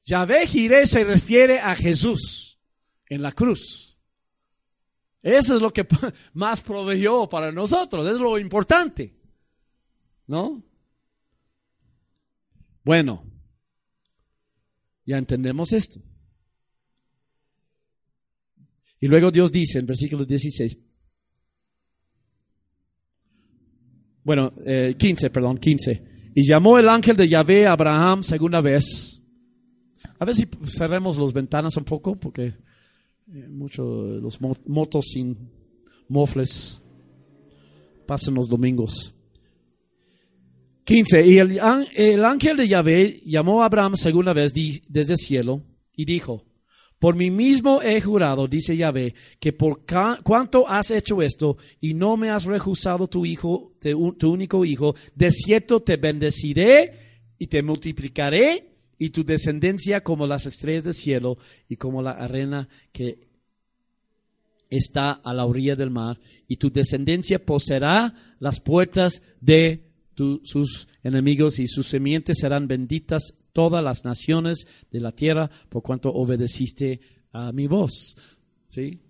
Yahvé Jireh se refiere a Jesús en la cruz. Eso es lo que más proveyó para nosotros, es lo importante. ¿No? Bueno, ya entendemos esto. Y luego Dios dice en versículo 16, bueno, 15, eh, perdón, 15. Y llamó el ángel de Yahvé a Abraham segunda vez. A ver si cerremos las ventanas un poco, porque eh, muchos los motos sin mofles pasan los domingos. 15. Y el, ángel de Yahvé llamó a Abraham segunda vez desde el cielo y dijo, por mí mismo he jurado, dice Yahvé, que por cuanto has hecho esto y no me has rehusado tu hijo, tu único hijo, de cierto te bendeciré y te multiplicaré y tu descendencia como las estrellas del cielo y como la arena que está a la orilla del mar y tu descendencia poseerá las puertas de sus enemigos y sus semientes serán benditas todas las naciones de la tierra por cuanto obedeciste a mi voz. ¿Sí?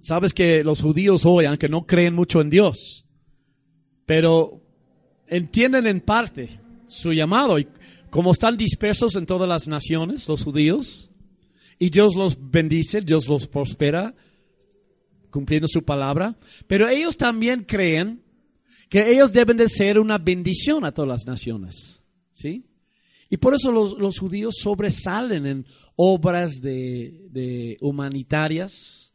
Sabes que los judíos hoy, aunque no creen mucho en Dios, pero entienden en parte su llamado y como están dispersos en todas las naciones, los judíos, y Dios los bendice, Dios los prospera, cumpliendo su palabra, pero ellos también creen que ellos deben de ser una bendición a todas las naciones. ¿Sí? Y por eso los, judíos sobresalen en obras de, humanitarias,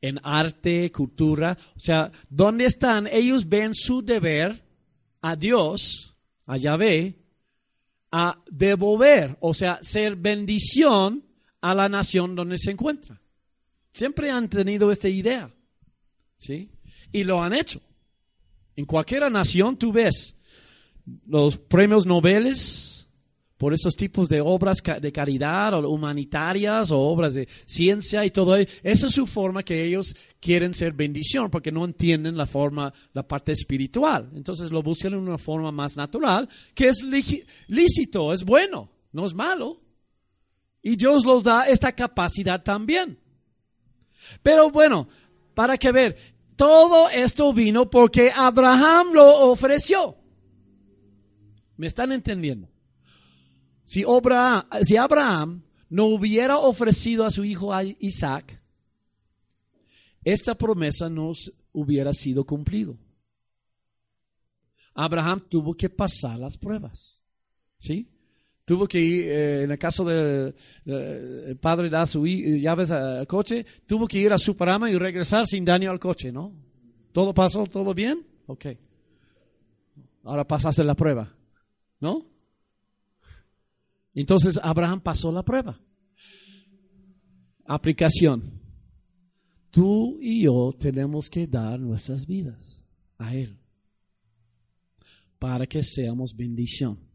en arte, cultura. O sea, ¿dónde están? Ellos ven su deber a Dios, a Yahvé, a devolver, o sea, ser bendición a la nación donde se encuentra. Siempre han tenido esta idea. ¿Sí? Y lo han hecho. En cualquier nación tú ves los premios Nobel por esos tipos de obras de caridad o humanitarias o obras de ciencia y todo eso. Esa es su forma que ellos quieren ser bendición porque no entienden la forma, la parte espiritual. Entonces lo buscan en una forma más natural que es lícito, es bueno, no es malo. Y Dios los da esta capacidad también. Pero bueno, para que ver, todo esto vino porque Abraham lo ofreció. ¿Me están entendiendo? Si Abraham, no hubiera ofrecido a su hijo Isaac, esta promesa no hubiera sido cumplido. Abraham tuvo que pasar las pruebas. ¿Sí? Tuvo que ir, eh, en el caso del padre da su llaves al coche, tuvo que ir a su parama y regresar sin daño al coche, ¿no? ¿Todo pasó? ¿Todo bien? Ok. Ahora pasaste la prueba, ¿no? Entonces Abraham pasó la prueba. Aplicación. Tú y yo tenemos que dar nuestras vidas a Él para que seamos bendición.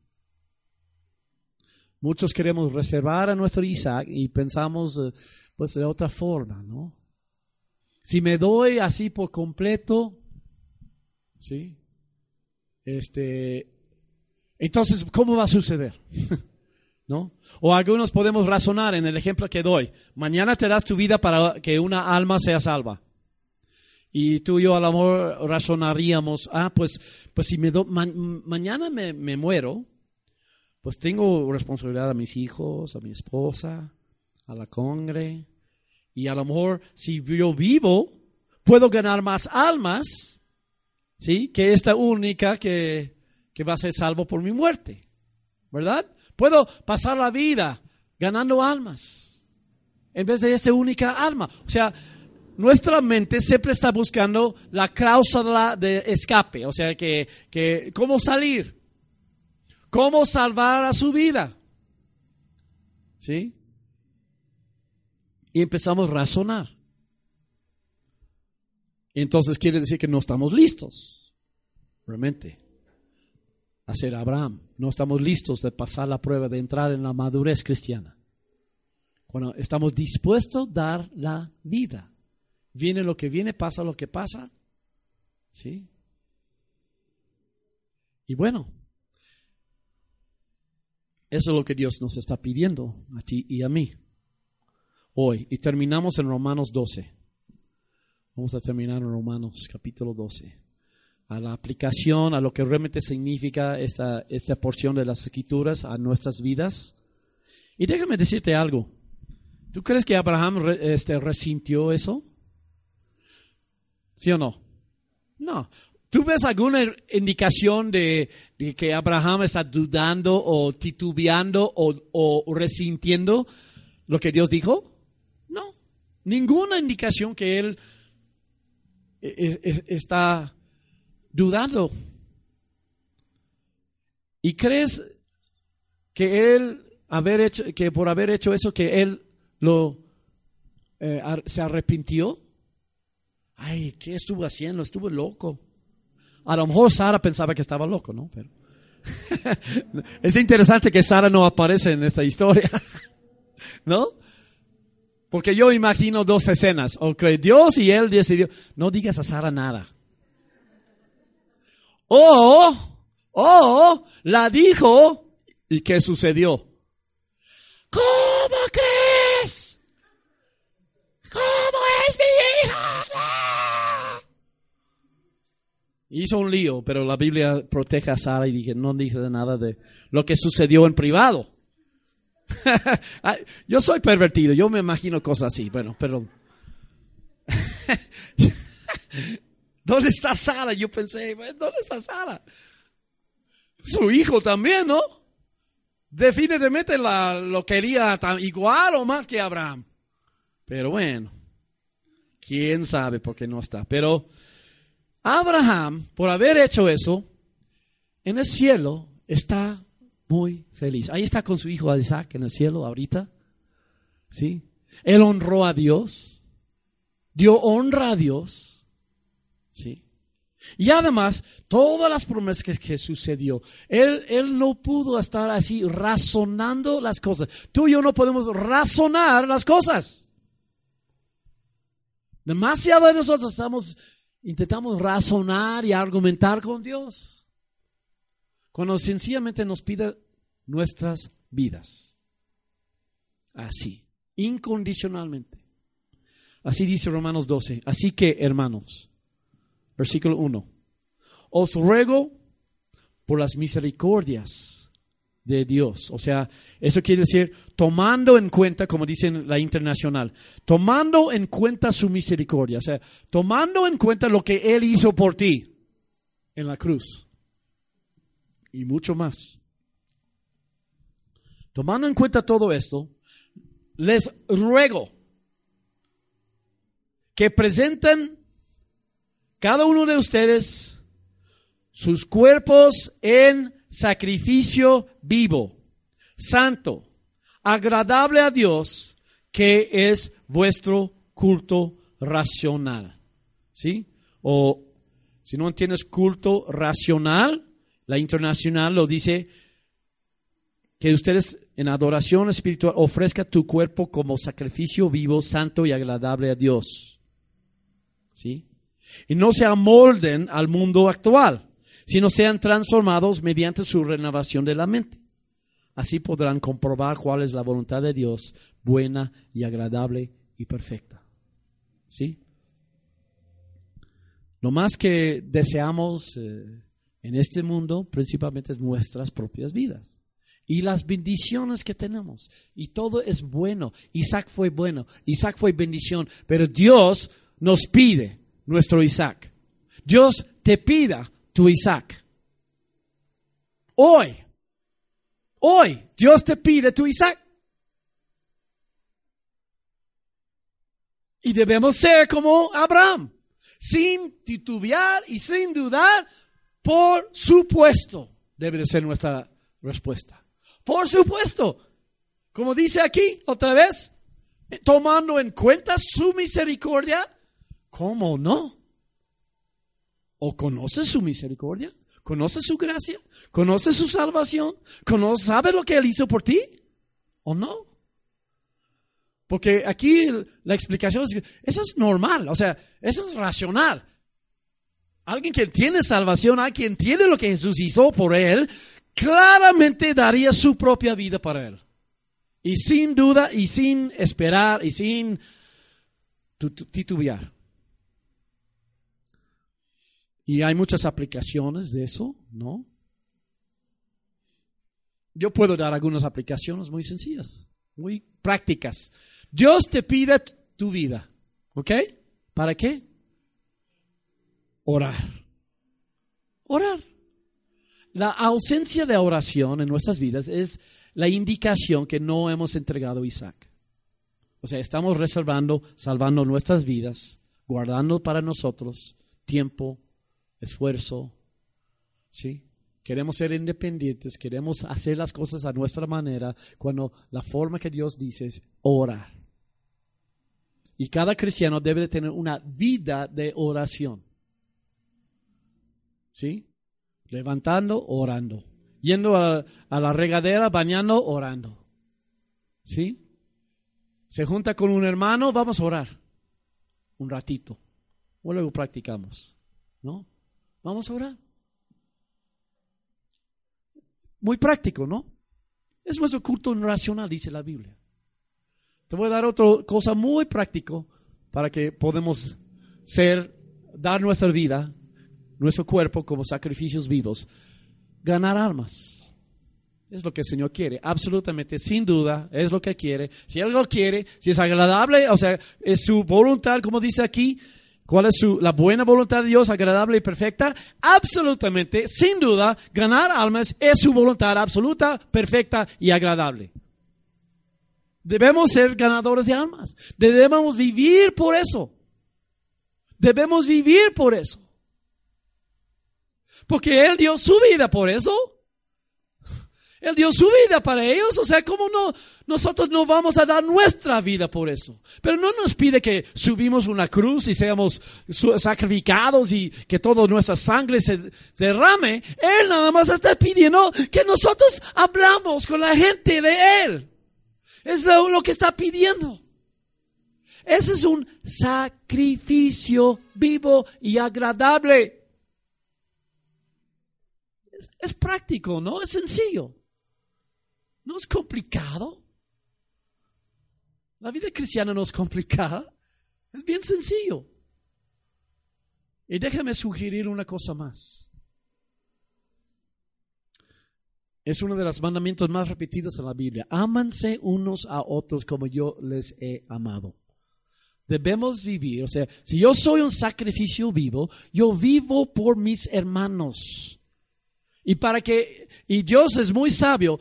Muchos queremos reservar a nuestro Isaac y pensamos eh, pues de otra forma, ¿no? Si me doy así por completo, ¿sí? Este, entonces, ¿cómo va a suceder? ¿No? O algunos podemos razonar en el ejemplo que doy. Mañana te das tu vida para que una alma sea salva. Y tú y yo a lo mejor razonaríamos, ah, pues, pues si me do, mañana me, me muero, pues tengo responsabilidad a mis hijos, a mi esposa, a la congre. Y a lo mejor si yo vivo, puedo ganar más almas, ¿sí? Que esta única que, que va a ser salvo por mi muerte. ¿verdad? Puedo pasar la vida ganando almas en vez de esta única alma. O sea, nuestra mente siempre está buscando la cláusula de escape, o sea, que, que cómo salir, cómo salvar a su vida. ¿Sí? Y empezamos a razonar. Entonces quiere decir que no estamos listos, realmente, a ser Abraham. No estamos listos de pasar la prueba, de entrar en la madurez cristiana. Cuando estamos dispuestos a dar la vida. Viene lo que viene, pasa lo que pasa. ¿Sí? Y bueno, eso es lo que Dios nos está pidiendo a ti y a mí hoy. Y terminamos en Romanos 12. Vamos a terminar en Romanos capítulo 12. A la aplicación, a lo que realmente significa esta, esta porción de las escrituras a nuestras vidas. Y déjame decirte algo. ¿Tú crees que Abraham este, resintió eso? ¿Sí o no? No. ¿Tú ves alguna indicación de, que Abraham está dudando o titubeando o, resintiendo lo que Dios dijo? No. Ninguna indicación que él está dudando. ¿Y crees que él haber hecho, que por haber hecho eso, que él lo eh, se arrepintió? Ay, ¿qué estuvo haciendo? Estuvo loco. A lo mejor Sara pensaba que estaba loco, ¿no? Pero es interesante que Sara no aparece en esta historia, ¿no? Porque yo imagino dos escenas. Ok, Dios y él decidió, no digas a Sara nada. O, o, la dijo, ¿y qué sucedió? ¿Cómo crees? Hizo un lío, pero la Biblia protege a Sara y dije, no dice nada de lo que sucedió en privado. yo soy pervertido, yo me imagino cosas así. Bueno, pero... ¿Dónde está Sara? Yo pensé, ¿dónde está Sara? Su hijo también, ¿no? Definitivamente la, lo quería tan, igual o más que Abraham. Pero bueno, quién sabe por qué no está. Pero Abraham, por haber hecho eso, en el cielo está muy feliz. Ahí está con su hijo Isaac en el cielo ahorita. ¿Sí? Él honró a Dios. Dio honra a Dios. ¿Sí? Y además, todas las promesas que, sucedió, él, él no pudo estar así razonando las cosas. Tú y yo no podemos razonar las cosas. Demasiado de nosotros estamos, intentamos razonar y argumentar con Dios cuando sencillamente nos pide nuestras vidas. Así, incondicionalmente. Así dice Romanos 12. Así que, hermanos, versículo 1, os ruego por las misericordias de Dios. O sea, eso quiere decir tomando en cuenta, como dice la internacional, tomando en cuenta su misericordia. O sea, tomando en cuenta lo que Él hizo por ti en la cruz y mucho más. Tomando en cuenta todo esto, les ruego que presenten cada uno de ustedes sus cuerpos en sacrificio vivo, santo, agradable a Dios, que es vuestro culto racional. ¿Sí? O si no entiendes culto racional, la internacional lo dice que ustedes en adoración espiritual ofrezcan tu cuerpo como sacrificio vivo, santo y agradable a Dios. ¿Sí? Y no se amolden al mundo actual, sino sean transformados mediante su renovación de la mente. Así podrán comprobar cuál es la voluntad de Dios, buena y agradable y perfecta. ¿Sí? Lo más que deseamos eh, en este mundo principalmente es nuestras propias vidas y las bendiciones que tenemos. Y todo es bueno. Isaac fue bueno, Isaac fue bendición, pero Dios nos pide nuestro Isaac. Dios te pida tu Isaac. Hoy, Hoy Dios te pide tu Isaac. Y debemos ser como Abraham, sin titubear y sin dudar, por supuesto, debe de ser nuestra respuesta. Por supuesto, como dice aquí otra vez, tomando en cuenta su misericordia, ¿cómo no? ¿O conoces su misericordia? ¿Conoces su gracia? ¿Conoces su salvación? ¿Conoces, ¿Sabes lo que Él hizo por ti? ¿O no? Porque aquí la explicación es que eso es normal, o sea, eso es racional. Alguien que tiene salvación, alguien entiende lo que Jesús hizo por él, claramente daría su propia vida para él. Y sin duda, y sin esperar, y sin titubear. Y hay muchas aplicaciones de eso, ¿no? Yo puedo dar algunas aplicaciones muy sencillas, muy prácticas. Dios te pide tu vida, ¿ok? ¿Para qué? Orar. Orar. La ausencia de oración en nuestras vidas es la indicación que no hemos entregado a Isaac. O sea, estamos reservando, salvando nuestras vidas, guardando para nosotros tiempo, esfuerzo, ¿sí? Queremos ser independientes, queremos hacer las cosas a nuestra manera, cuando la forma que Dios dice es orar. Y cada cristiano debe tener una vida de oración. ¿Sí? Levantando, orando. Yendo a, la regadera, bañando, orando. ¿Sí? Se junta con un hermano, vamos a orar. Un ratito. O luego practicamos. ¿No? Vamos a orar. Muy práctico, ¿no? Es nuestro culto racional, dice la Biblia. Te voy a dar otra cosa muy práctico para que podamos ser, dar nuestra vida, nuestro cuerpo como sacrificios vivos. Ganar almas. Es lo que el Señor quiere, absolutamente, sin duda, es lo que quiere. Si Él lo quiere, si es agradable, o sea, es su voluntad, como dice aquí, ¿Cuál es su, la buena voluntad de Dios, agradable y perfecta? Absolutamente, sin duda, ganar almas es su voluntad absoluta, perfecta y agradable. Debemos ser ganadores de almas. Debemos vivir por eso. Debemos vivir por eso. Porque Él dio su vida por eso. Él dio su vida para ellos. O sea, ¿cómo no? Nosotros no vamos a dar nuestra vida por eso. Pero no nos pide que subimos una cruz y seamos sacrificados y que toda nuestra sangre se derrame. Él nada más está pidiendo que nosotros hablamos con la gente de Él. Es lo, que está pidiendo. Ese es un sacrificio vivo y agradable. Es, práctico, ¿no? Es sencillo. No es complicado. La vida cristiana no es complicada. Es bien sencillo. Y déjame sugerir una cosa más. Es uno de los mandamientos más repetidos en la Biblia. Ámanse unos a otros como yo les he amado. Debemos vivir, o sea, si yo soy un sacrificio vivo, yo vivo por mis hermanos. Y para que, y Dios es muy sabio,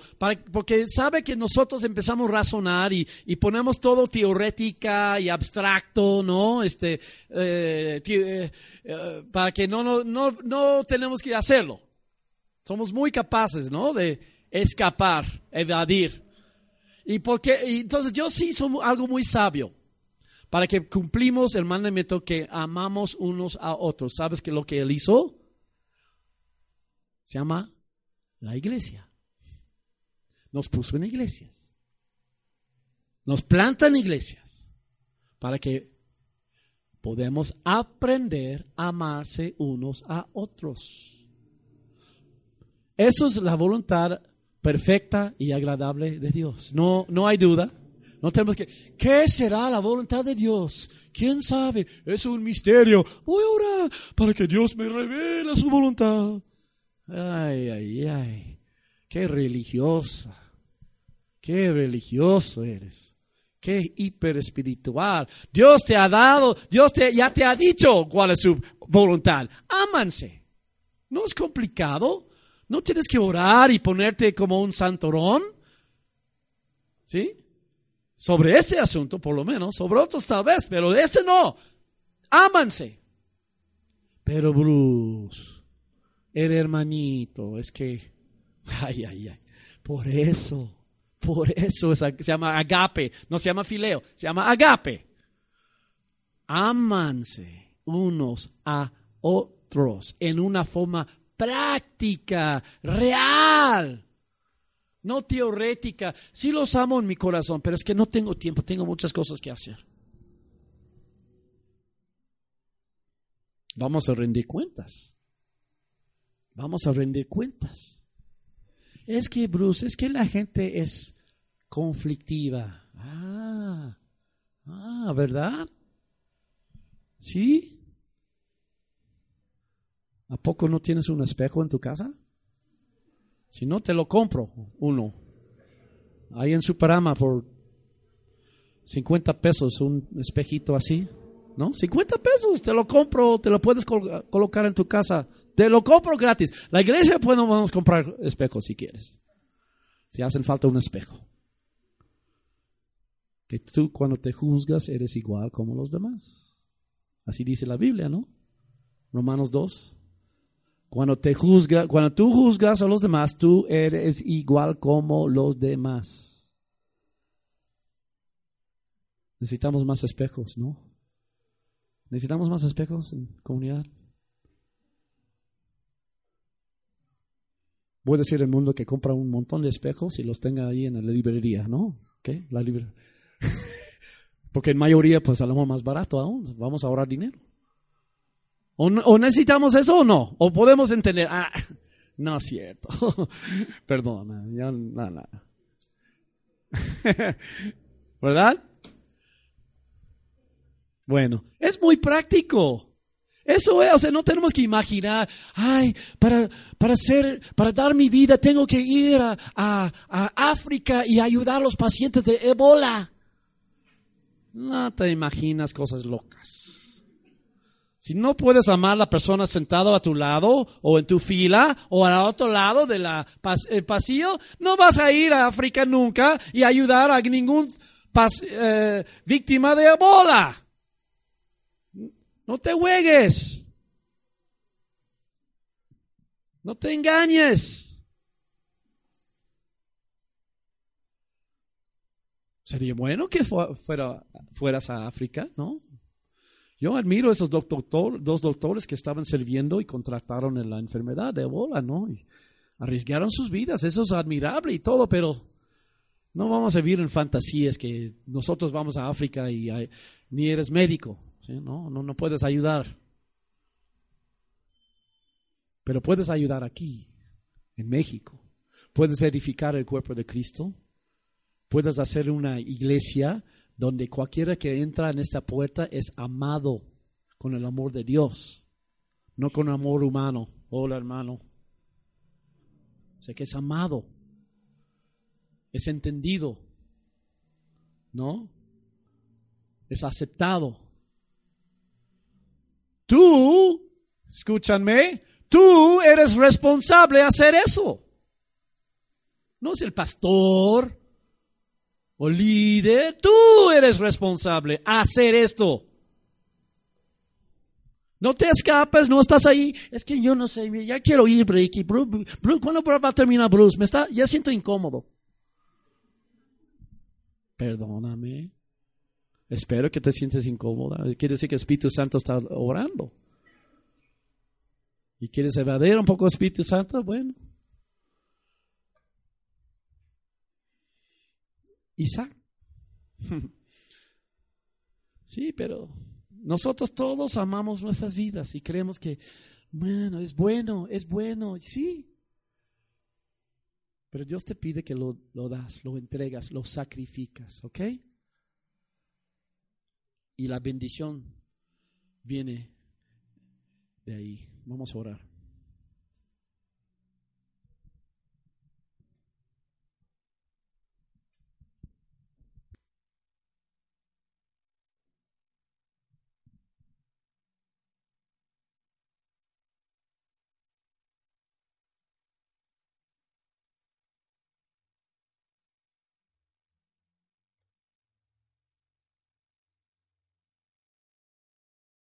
porque sabe que nosotros empezamos a razonar y, ponemos todo teorética y abstracto, ¿no? Este, eh, eh, eh, para que no, no, no, no tenemos que hacerlo. Somos muy capaces, ¿no? De escapar, evadir. Y porque, entonces yo sí soy algo muy sabio para que cumplimos el mandamiento que amamos unos a otros. ¿Sabes que lo que él hizo? Se llama la iglesia. Nos puso en iglesias. Nos planta en iglesias para que podamos aprender a amarse unos a otros. Eso es la voluntad perfecta y agradable de Dios. No, no hay duda. No tenemos que, ¿qué será la voluntad de Dios? ¿Quién sabe? Es un misterio. Voy a orar para que Dios me revele su voluntad. Ay, ay, ay. Qué religiosa. Qué religioso eres. Qué hiper espiritual. Dios te ha dado, Dios te, ya te ha dicho cuál es su voluntad. Ámanse. No es complicado. No tienes que orar y ponerte como un santorón. ¿Sí? Sobre este asunto, por lo menos, sobre otros tal vez, pero ese no. Ámanse. Pero Bruce, el hermanito, es que, ay, ay, ay, por eso, por eso se llama agape, no se llama fileo, se llama agape. Ámanse unos a otros en una forma práctica, real, no teorética. Sí los amo en mi corazón, pero es que no tengo tiempo, tengo muchas cosas que hacer. Vamos a rendir cuentas. Vamos a rendir cuentas. Es que, Bruce, es que la gente es conflictiva. Ah, ah, ¿verdad? ¿Sí? ¿A poco no tienes un espejo en tu casa? Si no, te lo compro, uno. Ahí en Superama por 50 pesos, un espejito así. ¿No? 50 pesos, te lo compro, te lo puedes colocar en tu casa. Te lo compro gratis. La iglesia podemos comprar espejos si quieres. Si hacen falta un espejo. Que tú cuando te juzgas eres igual como los demás. Así dice la Biblia, ¿no? Romanos 2. Cuando te juzga, cuando tú juzgas a los demás, tú eres igual como los demás. Necesitamos más espejos, ¿no? Necesitamos más espejos en comunidad. Voy a decir al mundo que compra un montón de espejos y los tenga ahí en la librería, ¿no? ¿Qué? La librería. Porque en mayoría, pues a lo mejor más barato aún. Vamos a ahorrar dinero. ¿O, necesitamos eso o no? ¿O podemos entender? Ah, no es cierto. Perdona, ya nada. ¿Verdad? Bueno, es muy práctico. Eso es, o sea, no tenemos que imaginar, ay, para, para hacer, para dar mi vida tengo que ir a, a África y ayudar a los pacientes de Ebola. No te imaginas cosas locas. Si no puedes amar a la persona sentada a tu lado o en tu fila o al otro lado del pasillo, no vas a ir a África nunca y ayudar a ningún eh, víctima de ebola. No te juegues. No te engañes. Sería bueno que fuera, fueras a África, ¿no? Yo admiro esos dos doctores que estaban sirviendo y contrataron la enfermedad de ebola, ¿no? Arriesgaron sus vidas, eso es admirable y todo, pero no vamos a vivir en fantasías que nosotros vamos a África y ni eres médico, no, no, no puedes ayudar. Pero puedes ayudar aquí, en México. Puedes edificar el cuerpo de Cristo. Puedes hacer una iglesia donde cualquiera que entra en esta puerta es amado con el amor de Dios, no con amor humano. Hola hermano. Sé que es amado, es entendido, ¿no? Es aceptado. Tú, escúchanme, tú eres responsable de hacer eso. No es el pastor, o líder, tú eres responsable hacer esto. No te escapes, no estás ahí. Es que yo no sé, ya quiero ir, Ricky. ¿cuándo va a terminar Bruce? Me está, ya siento incómodo. Perdóname. Espero que te sientes incómoda. Quiere decir que el Espíritu Santo está orando. ¿Y quieres evadir un poco Espíritu Santo? Bueno, Isaac. Sí, pero nosotros todos amamos nuestras vidas y creemos que, bueno, es bueno, es bueno, sí. Pero Dios te pide que lo, lo das, lo entregas, lo sacrificas, ¿ok? Y la bendición viene de ahí. Vamos a orar.